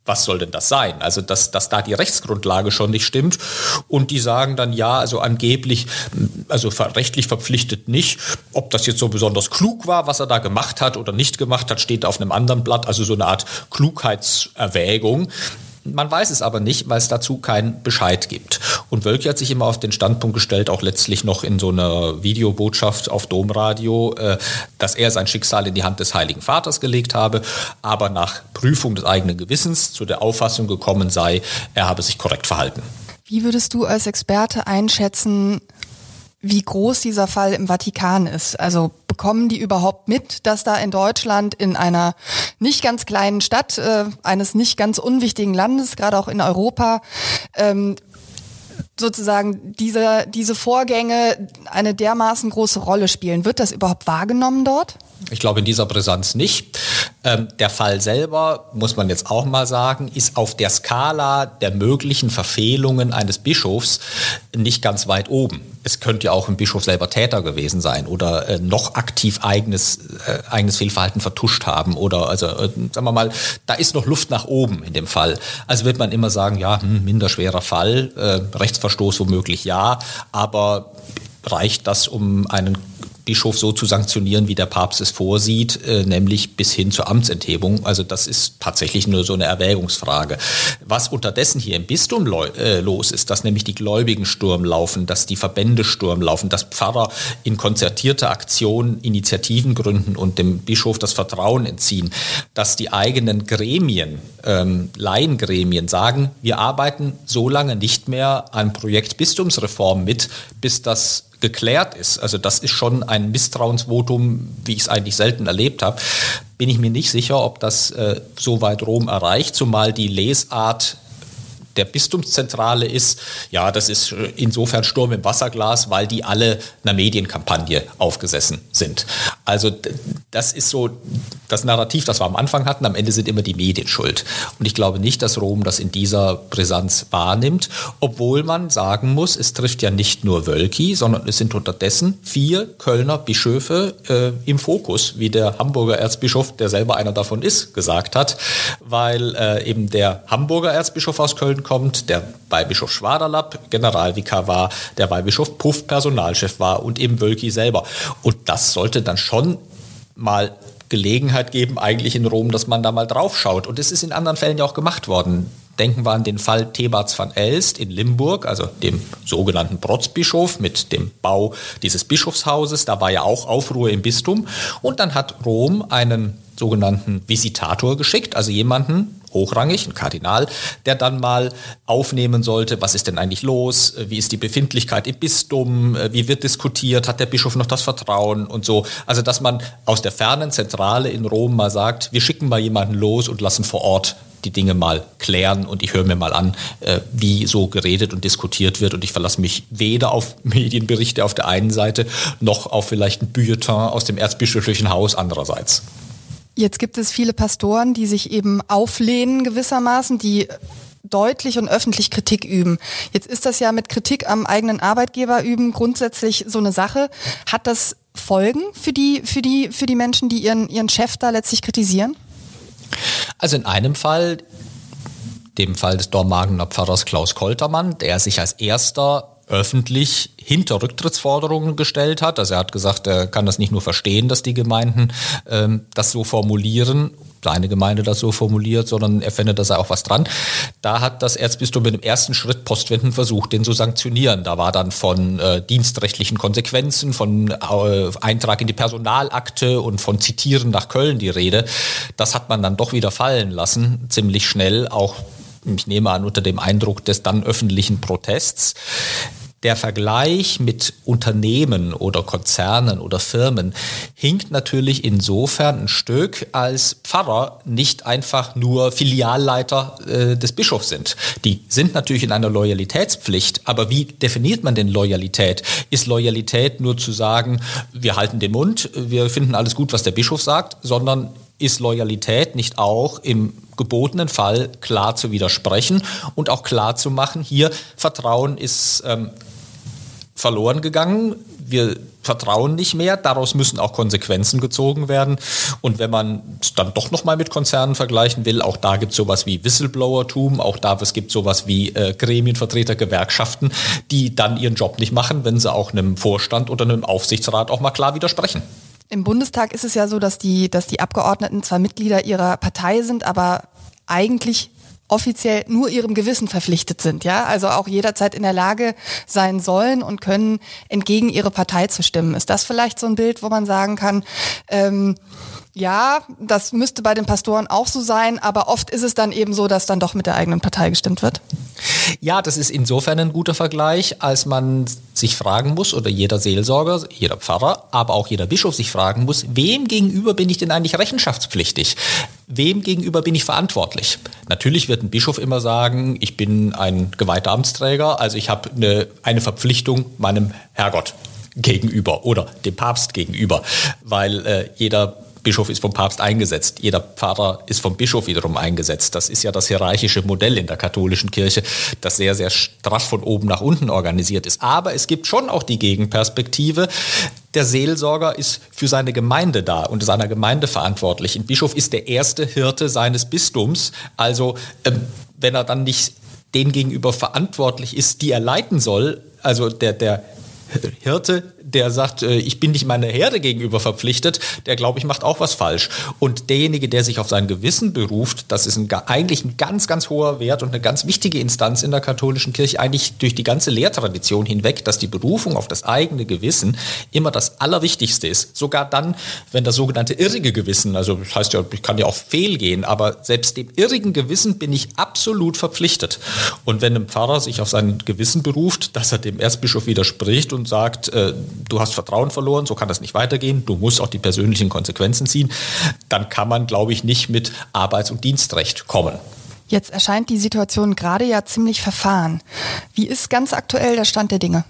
B: was soll denn das sein? Also, dass, dass da die Rechtsgrundlage schon nicht stimmt. Und die sagen dann, ja, also angeblich, also rechtlich verpflichtet nicht. Ob das jetzt so besonders klug war, was er da gemacht hat oder nicht gemacht hat, steht auf einem anderen Blatt. Also so eine Art Klugheitserwägung. Man weiß es aber nicht, weil es dazu keinen Bescheid gibt. Und Wölki hat sich immer auf den Standpunkt gestellt, auch letztlich noch in so einer Videobotschaft auf Domradio, äh, dass er sein Schicksal in die Hand des Heiligen Vaters gelegt habe, aber nach Prüfung des eigenen Gewissens zu der Auffassung gekommen sei, er habe sich korrekt verhalten.
A: Wie würdest du als Experte einschätzen, wie groß dieser Fall im Vatikan ist. Also bekommen die überhaupt mit, dass da in Deutschland in einer nicht ganz kleinen Stadt äh, eines nicht ganz unwichtigen Landes, gerade auch in Europa, ähm, sozusagen diese, diese Vorgänge eine dermaßen große Rolle spielen. Wird das überhaupt wahrgenommen dort?
B: Ich glaube in dieser Brisanz nicht. Ähm, der Fall selber, muss man jetzt auch mal sagen, ist auf der Skala der möglichen Verfehlungen eines Bischofs nicht ganz weit oben. Es könnte ja auch ein Bischof selber Täter gewesen sein oder äh, noch aktiv eigenes, äh, eigenes Fehlverhalten vertuscht haben oder also äh, sagen wir mal, da ist noch Luft nach oben in dem Fall. Also wird man immer sagen, ja, hm, minder schwerer Fall, äh, Rechtsverstoß womöglich ja, aber reicht das, um einen Bischof so zu sanktionieren, wie der Papst es vorsieht, äh, nämlich bis hin zur Amtsenthebung. Also das ist tatsächlich nur so eine Erwägungsfrage. Was unterdessen hier im Bistum äh, los ist, dass nämlich die Gläubigen Sturm laufen, dass die Verbände Sturm laufen, dass Pfarrer in konzertierter Aktion Initiativen gründen und dem Bischof das Vertrauen entziehen, dass die eigenen Gremien, ähm, Laiengremien sagen, wir arbeiten so lange nicht mehr an Projekt Bistumsreform mit, bis das geklärt ist, also das ist schon ein Misstrauensvotum, wie ich es eigentlich selten erlebt habe, bin ich mir nicht sicher, ob das äh, so weit Rom erreicht, zumal die Lesart der Bistumszentrale ist, ja, das ist insofern Sturm im Wasserglas, weil die alle einer Medienkampagne aufgesessen sind. Also das ist so das Narrativ, das wir am Anfang hatten. Am Ende sind immer die Medien schuld. Und ich glaube nicht, dass Rom das in dieser Brisanz wahrnimmt, obwohl man sagen muss, es trifft ja nicht nur Wölki, sondern es sind unterdessen vier Kölner Bischöfe äh, im Fokus, wie der Hamburger Erzbischof, der selber einer davon ist, gesagt hat, weil äh, eben der Hamburger Erzbischof aus Köln kommt, der Weihbischof Schwaderlapp Generalvikar war, der Weihbischof Puff Personalchef war und eben Wölki selber. Und das sollte dann schon mal Gelegenheit geben, eigentlich in Rom, dass man da mal drauf schaut. Und es ist in anderen Fällen ja auch gemacht worden. Denken wir an den Fall Thebats van Elst in Limburg, also dem sogenannten Protzbischof mit dem Bau dieses Bischofshauses. Da war ja auch Aufruhr im Bistum. Und dann hat Rom einen sogenannten Visitator geschickt, also jemanden, hochrangig, ein Kardinal, der dann mal aufnehmen sollte, was ist denn eigentlich los, wie ist die Befindlichkeit im Bistum, wie wird diskutiert, hat der Bischof noch das Vertrauen und so. Also dass man aus der fernen Zentrale in Rom mal sagt, wir schicken mal jemanden los und lassen vor Ort die Dinge mal klären und ich höre mir mal an, äh, wie so geredet und diskutiert wird und ich verlasse mich weder auf Medienberichte auf der einen Seite noch auf vielleicht ein Bulletin aus dem erzbischöflichen Haus andererseits.
A: Jetzt gibt es viele Pastoren, die sich eben auflehnen gewissermaßen, die deutlich und öffentlich Kritik üben. Jetzt ist das ja mit Kritik am eigenen Arbeitgeber üben grundsätzlich so eine Sache. Hat das Folgen für die, für die, für die Menschen, die ihren, ihren Chef da letztlich kritisieren?
B: Also in einem Fall, dem Fall des Dormagener Pfarrers Klaus Koltermann, der sich als erster öffentlich hinter Rücktrittsforderungen gestellt hat. Also er hat gesagt, er kann das nicht nur verstehen, dass die Gemeinden ähm, das so formulieren, seine Gemeinde das so formuliert, sondern er findet, dass er auch was dran. Da hat das Erzbistum mit dem ersten Schritt Postwenden versucht, den zu sanktionieren. Da war dann von äh, dienstrechtlichen Konsequenzen, von äh, Eintrag in die Personalakte und von Zitieren nach Köln die Rede. Das hat man dann doch wieder fallen lassen, ziemlich schnell, auch ich nehme an, unter dem Eindruck des dann öffentlichen Protests der Vergleich mit Unternehmen oder Konzernen oder Firmen hinkt natürlich insofern ein Stück, als Pfarrer nicht einfach nur Filialleiter äh, des Bischofs sind. Die sind natürlich in einer Loyalitätspflicht, aber wie definiert man denn Loyalität? Ist Loyalität nur zu sagen, wir halten den Mund, wir finden alles gut, was der Bischof sagt, sondern ist Loyalität nicht auch im gebotenen Fall klar zu widersprechen und auch klar zu machen, hier Vertrauen ist ähm, verloren gegangen. Wir vertrauen nicht mehr. Daraus müssen auch Konsequenzen gezogen werden. Und wenn man es dann doch nochmal mit Konzernen vergleichen will, auch da gibt es sowas wie Whistleblowertum, auch da es gibt sowas wie äh, Gremienvertreter, Gewerkschaften, die dann ihren Job nicht machen, wenn sie auch einem Vorstand oder einem Aufsichtsrat auch mal klar widersprechen.
A: Im Bundestag ist es ja so, dass die, dass die Abgeordneten zwar Mitglieder ihrer Partei sind, aber eigentlich offiziell nur ihrem Gewissen verpflichtet sind, ja, also auch jederzeit in der Lage sein sollen und können, entgegen ihre Partei zu stimmen. Ist das vielleicht so ein Bild, wo man sagen kann, ähm, ja, das müsste bei den Pastoren auch so sein, aber oft ist es dann eben so, dass dann doch mit der eigenen Partei gestimmt wird.
B: Ja, das ist insofern ein guter Vergleich, als man sich fragen muss, oder jeder Seelsorger, jeder Pfarrer, aber auch jeder Bischof sich fragen muss, wem gegenüber bin ich denn eigentlich rechenschaftspflichtig? Wem gegenüber bin ich verantwortlich? Natürlich wird ein Bischof immer sagen, ich bin ein geweihter Amtsträger, also ich habe eine, eine Verpflichtung meinem Herrgott gegenüber oder dem Papst gegenüber, weil äh, jeder Bischof ist vom Papst eingesetzt. Jeder Pfarrer ist vom Bischof wiederum eingesetzt. Das ist ja das hierarchische Modell in der katholischen Kirche, das sehr, sehr straff von oben nach unten organisiert ist. Aber es gibt schon auch die Gegenperspektive. Der Seelsorger ist für seine Gemeinde da und seiner Gemeinde verantwortlich. Ein Bischof ist der erste Hirte seines Bistums. Also ähm, wenn er dann nicht den gegenüber verantwortlich ist, die er leiten soll, also der, der Hirte, der sagt, äh, ich bin nicht meiner Herde gegenüber verpflichtet, der glaube ich macht auch was falsch. Und derjenige, der sich auf sein Gewissen beruft, das ist ein, eigentlich ein ganz, ganz hoher Wert und eine ganz wichtige Instanz in der katholischen Kirche, eigentlich durch die ganze Lehrtradition hinweg, dass die Berufung auf das eigene Gewissen immer das Allerwichtigste ist. Sogar dann, wenn das sogenannte irrige Gewissen, also das heißt ja, ich kann ja auch fehlgehen, aber selbst dem irrigen Gewissen bin ich absolut verpflichtet. Und wenn ein Pfarrer sich auf sein Gewissen beruft, dass er dem Erzbischof widerspricht und sagt, äh, du hast Vertrauen verloren, so kann das nicht weitergehen, du musst auch die persönlichen Konsequenzen ziehen, dann kann man, glaube ich, nicht mit Arbeits- und Dienstrecht kommen.
A: Jetzt erscheint die Situation gerade ja ziemlich verfahren. Wie ist ganz aktuell der Stand der Dinge?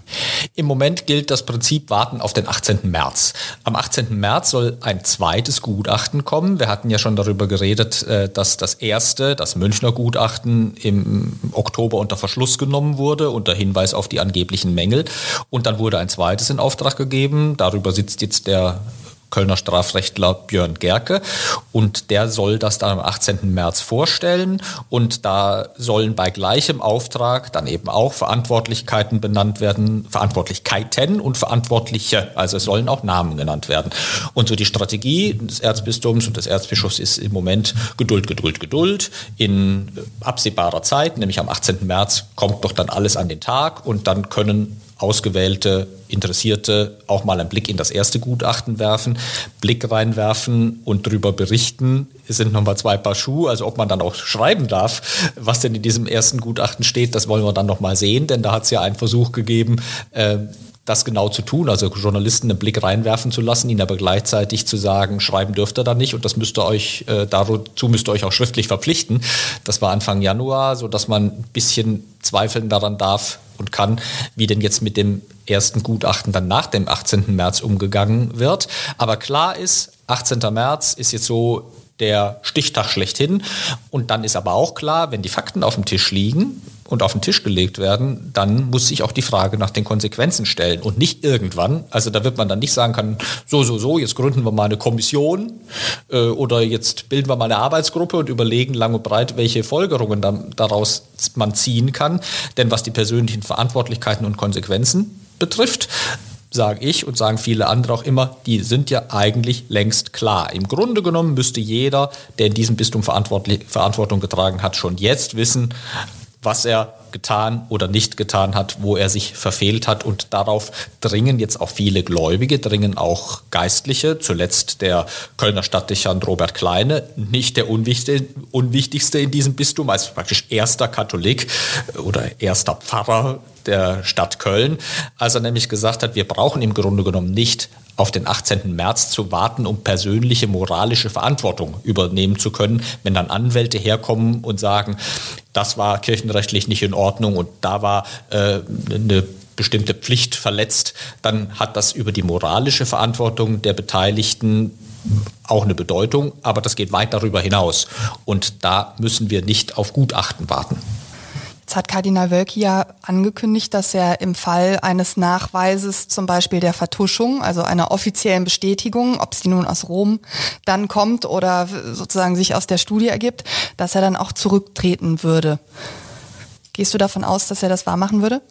B: Im Moment gilt das Prinzip Warten auf den 18. März. Am 18. März soll ein zweites Gutachten kommen. Wir hatten ja schon darüber geredet, äh, dass das erste, das Münchner Gutachten, im Oktober unter Verschluss genommen wurde, unter Hinweis auf die angeblichen Mängel. Und dann wurde ein zweites in Auftrag gegeben. Darüber sitzt jetzt der Kölner Strafrechtler Björn Gerke und der soll das dann am 18. März vorstellen und da sollen bei gleichem Auftrag dann eben auch Verantwortlichkeiten benannt werden, Verantwortlichkeiten und Verantwortliche, also es sollen auch Namen genannt werden. Und so die Strategie des Erzbistums und des Erzbischofs ist im Moment Geduld, Geduld, Geduld. In absehbarer Zeit, nämlich am 18. März, kommt doch dann alles an den Tag und dann können ausgewählte Interessierte auch mal einen Blick in das erste Gutachten werfen, Blick reinwerfen und darüber berichten. Sind nochmal zwei Paar Schuhe, also ob man dann auch schreiben darf, was denn in diesem ersten Gutachten steht, das wollen wir dann nochmal sehen, denn da hat es ja einen Versuch gegeben, äh, das genau zu tun, also Journalisten einen Blick reinwerfen zu lassen, ihnen aber gleichzeitig zu sagen, schreiben dürft ihr da nicht und das müsst ihr euch, äh, dazu müsst ihr euch auch schriftlich verpflichten. Das war Anfang Januar, so dass man ein bisschen zweifeln daran darf, und kann, wie denn jetzt mit dem ersten Gutachten dann nach dem 18. März umgegangen wird. Aber klar ist, 18. März ist jetzt so der Stichtag schlechthin. Und dann ist aber auch klar, wenn die Fakten auf dem Tisch liegen, und auf den Tisch gelegt werden, dann muss sich auch die Frage nach den Konsequenzen stellen und nicht irgendwann. Also da wird man dann nicht sagen können, so, so, so, jetzt gründen wir mal eine Kommission äh, oder jetzt bilden wir mal eine Arbeitsgruppe und überlegen lang und breit, welche Folgerungen dann daraus man ziehen kann. Denn was die persönlichen Verantwortlichkeiten und Konsequenzen betrifft, sage ich und sagen viele andere auch immer, die sind ja eigentlich längst klar. Im Grunde genommen müsste jeder, der in diesem Bistum Verantwortung getragen hat, schon jetzt wissen, was er getan oder nicht getan hat, wo er sich verfehlt hat. Und darauf dringen jetzt auch viele Gläubige, dringen auch Geistliche, zuletzt der Kölner Stadtdechant Robert Kleine, nicht der unwichtigste in diesem Bistum, als praktisch erster Katholik oder erster Pfarrer der Stadt Köln, als er nämlich gesagt hat, wir brauchen im Grunde genommen nicht auf den 18. März zu warten, um persönliche moralische Verantwortung übernehmen zu können, wenn dann Anwälte herkommen und sagen, das war kirchenrechtlich nicht in Ordnung und da war äh, eine bestimmte Pflicht verletzt, dann hat das über die moralische Verantwortung der Beteiligten auch eine Bedeutung, aber das geht weit darüber hinaus. Und da müssen wir nicht auf Gutachten warten.
A: Jetzt hat Kardinal Wölki ja angekündigt, dass er im Fall eines Nachweises, zum Beispiel der Vertuschung, also einer offiziellen Bestätigung, ob sie nun aus Rom dann kommt oder sozusagen sich aus der Studie ergibt, dass er dann auch zurücktreten würde. Gehst du davon aus, dass er das wahrmachen würde?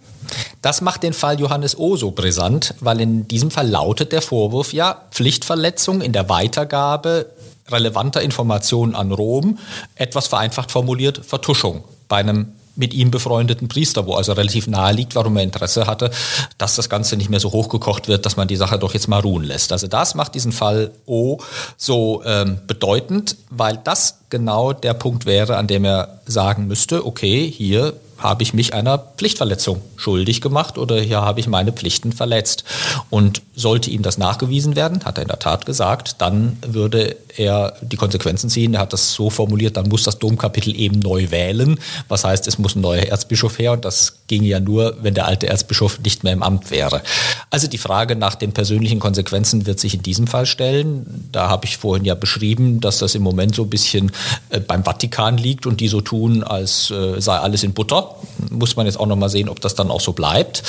B: Das macht den Fall Johannes O so brisant, weil in diesem Fall lautet der Vorwurf ja Pflichtverletzung in der Weitergabe relevanter Informationen an Rom, etwas vereinfacht formuliert Vertuschung bei einem mit ihm befreundeten Priester, wo also relativ nahe liegt, warum er Interesse hatte, dass das Ganze nicht mehr so hochgekocht wird, dass man die Sache doch jetzt mal ruhen lässt. Also das macht diesen Fall O so ähm, bedeutend, weil das genau der Punkt wäre, an dem er sagen müsste, okay, hier habe ich mich einer Pflichtverletzung schuldig gemacht oder hier habe ich meine Pflichten verletzt. Und sollte ihm das nachgewiesen werden, hat er in der Tat gesagt, dann würde er die Konsequenzen ziehen. Er hat das so formuliert, dann muss das Domkapitel eben neu wählen. Was heißt, es muss ein neuer Erzbischof her und das ginge ja nur, wenn der alte Erzbischof nicht mehr im Amt wäre. Also die Frage nach den persönlichen Konsequenzen wird sich in diesem Fall stellen. Da habe ich vorhin ja beschrieben, dass das im Moment so ein bisschen äh, beim Vatikan liegt und die so tun, als äh, sei alles in Butter. Muss man jetzt auch noch mal sehen, ob das dann auch so bleibt.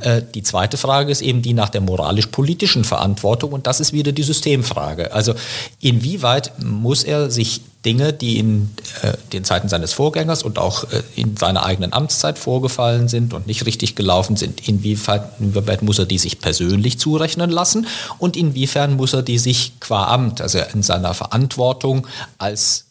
B: Äh, die zweite Frage ist eben die nach der moralisch-politischen Verantwortung und das ist wieder die Systemfrage. Also inwieweit muss er sich Dinge, die in äh, den Zeiten seines Vorgängers und auch äh, in seiner eigenen Amtszeit vorgefallen sind und nicht richtig gelaufen sind, inwieweit muss er die sich persönlich zurechnen lassen und inwiefern muss er die sich qua Amt, also in seiner Verantwortung als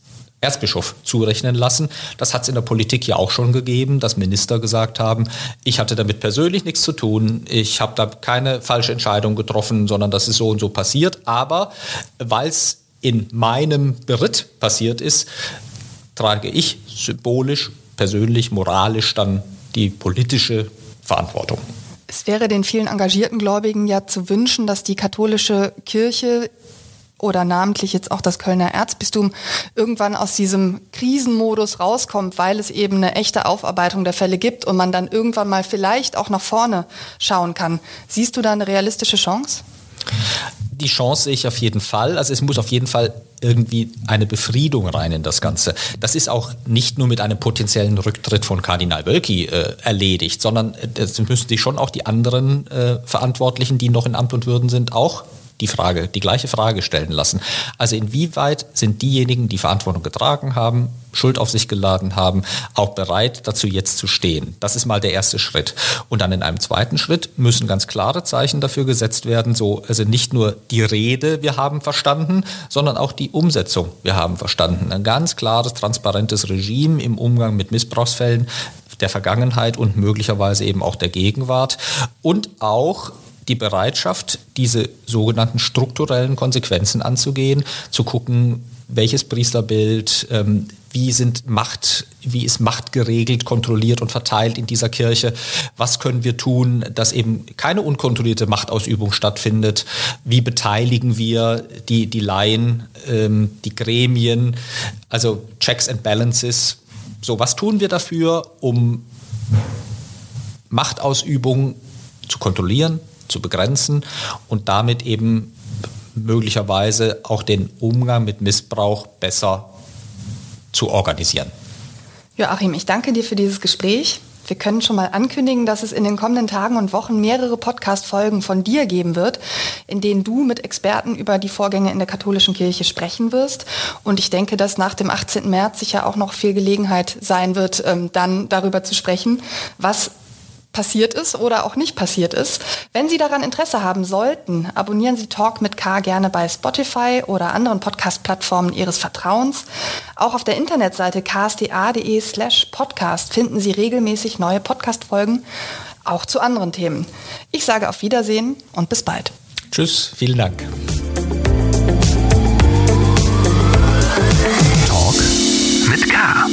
B: Erzbischof zurechnen lassen. Das hat es in der Politik ja auch schon gegeben, dass Minister gesagt haben, ich hatte damit persönlich nichts zu tun, ich habe da keine falsche Entscheidung getroffen, sondern das ist so und so passiert. Aber weil es in meinem Beritt passiert ist, trage ich symbolisch, persönlich, moralisch dann die politische Verantwortung.
A: Es wäre den vielen engagierten Gläubigen ja zu wünschen, dass die katholische Kirche oder namentlich jetzt auch das Kölner Erzbistum irgendwann aus diesem Krisenmodus rauskommt, weil es eben eine echte Aufarbeitung der Fälle gibt und man dann irgendwann mal vielleicht auch nach vorne schauen kann. Siehst du da eine realistische Chance?
B: Die Chance sehe ich auf jeden Fall. Also es muss auf jeden Fall irgendwie eine Befriedung rein in das Ganze. Das ist auch nicht nur mit einem potenziellen Rücktritt von Kardinal Wölki äh, erledigt, sondern äh, das müssen sich schon auch die anderen äh, Verantwortlichen, die noch in Amt und Würden sind, auch die Frage, die gleiche Frage stellen lassen. Also inwieweit sind diejenigen, die Verantwortung getragen haben, Schuld auf sich geladen haben, auch bereit dazu jetzt zu stehen. Das ist mal der erste Schritt. Und dann in einem zweiten Schritt müssen ganz klare Zeichen dafür gesetzt werden, so also nicht nur die Rede, wir haben verstanden, sondern auch die Umsetzung, wir haben verstanden. Ein ganz klares, transparentes Regime im Umgang mit Missbrauchsfällen der Vergangenheit und möglicherweise eben auch der Gegenwart und auch die Bereitschaft, diese sogenannten strukturellen Konsequenzen anzugehen, zu gucken, welches Priesterbild, ähm, wie sind Macht, wie ist Macht geregelt, kontrolliert und verteilt in dieser Kirche? Was können wir tun, dass eben keine unkontrollierte Machtausübung stattfindet? Wie beteiligen wir die, die Laien, ähm, die Gremien, also Checks and Balances? So, was tun wir dafür, um Machtausübung zu kontrollieren, zu begrenzen und damit eben möglicherweise auch den Umgang mit Missbrauch besser zu organisieren.
A: Joachim, ich danke dir für dieses Gespräch. Wir können schon mal ankündigen, dass es in den kommenden Tagen und Wochen mehrere Podcast-Folgen von dir geben wird, in denen du mit Experten über die Vorgänge in der katholischen Kirche sprechen wirst. Und ich denke, dass nach dem 18. März sicher auch noch viel Gelegenheit sein wird, ähm, dann darüber zu sprechen, was passiert ist oder auch nicht passiert ist. Wenn Sie daran Interesse haben sollten, abonnieren Sie Talk mit K gerne bei Spotify oder anderen Podcast-Plattformen Ihres Vertrauens. Auch auf der Internetseite ksda.de slash podcast finden Sie regelmäßig neue Podcast-Folgen, auch zu anderen Themen. Ich sage auf Wiedersehen und bis bald.
B: Tschüss, vielen Dank.
C: Talk mit K.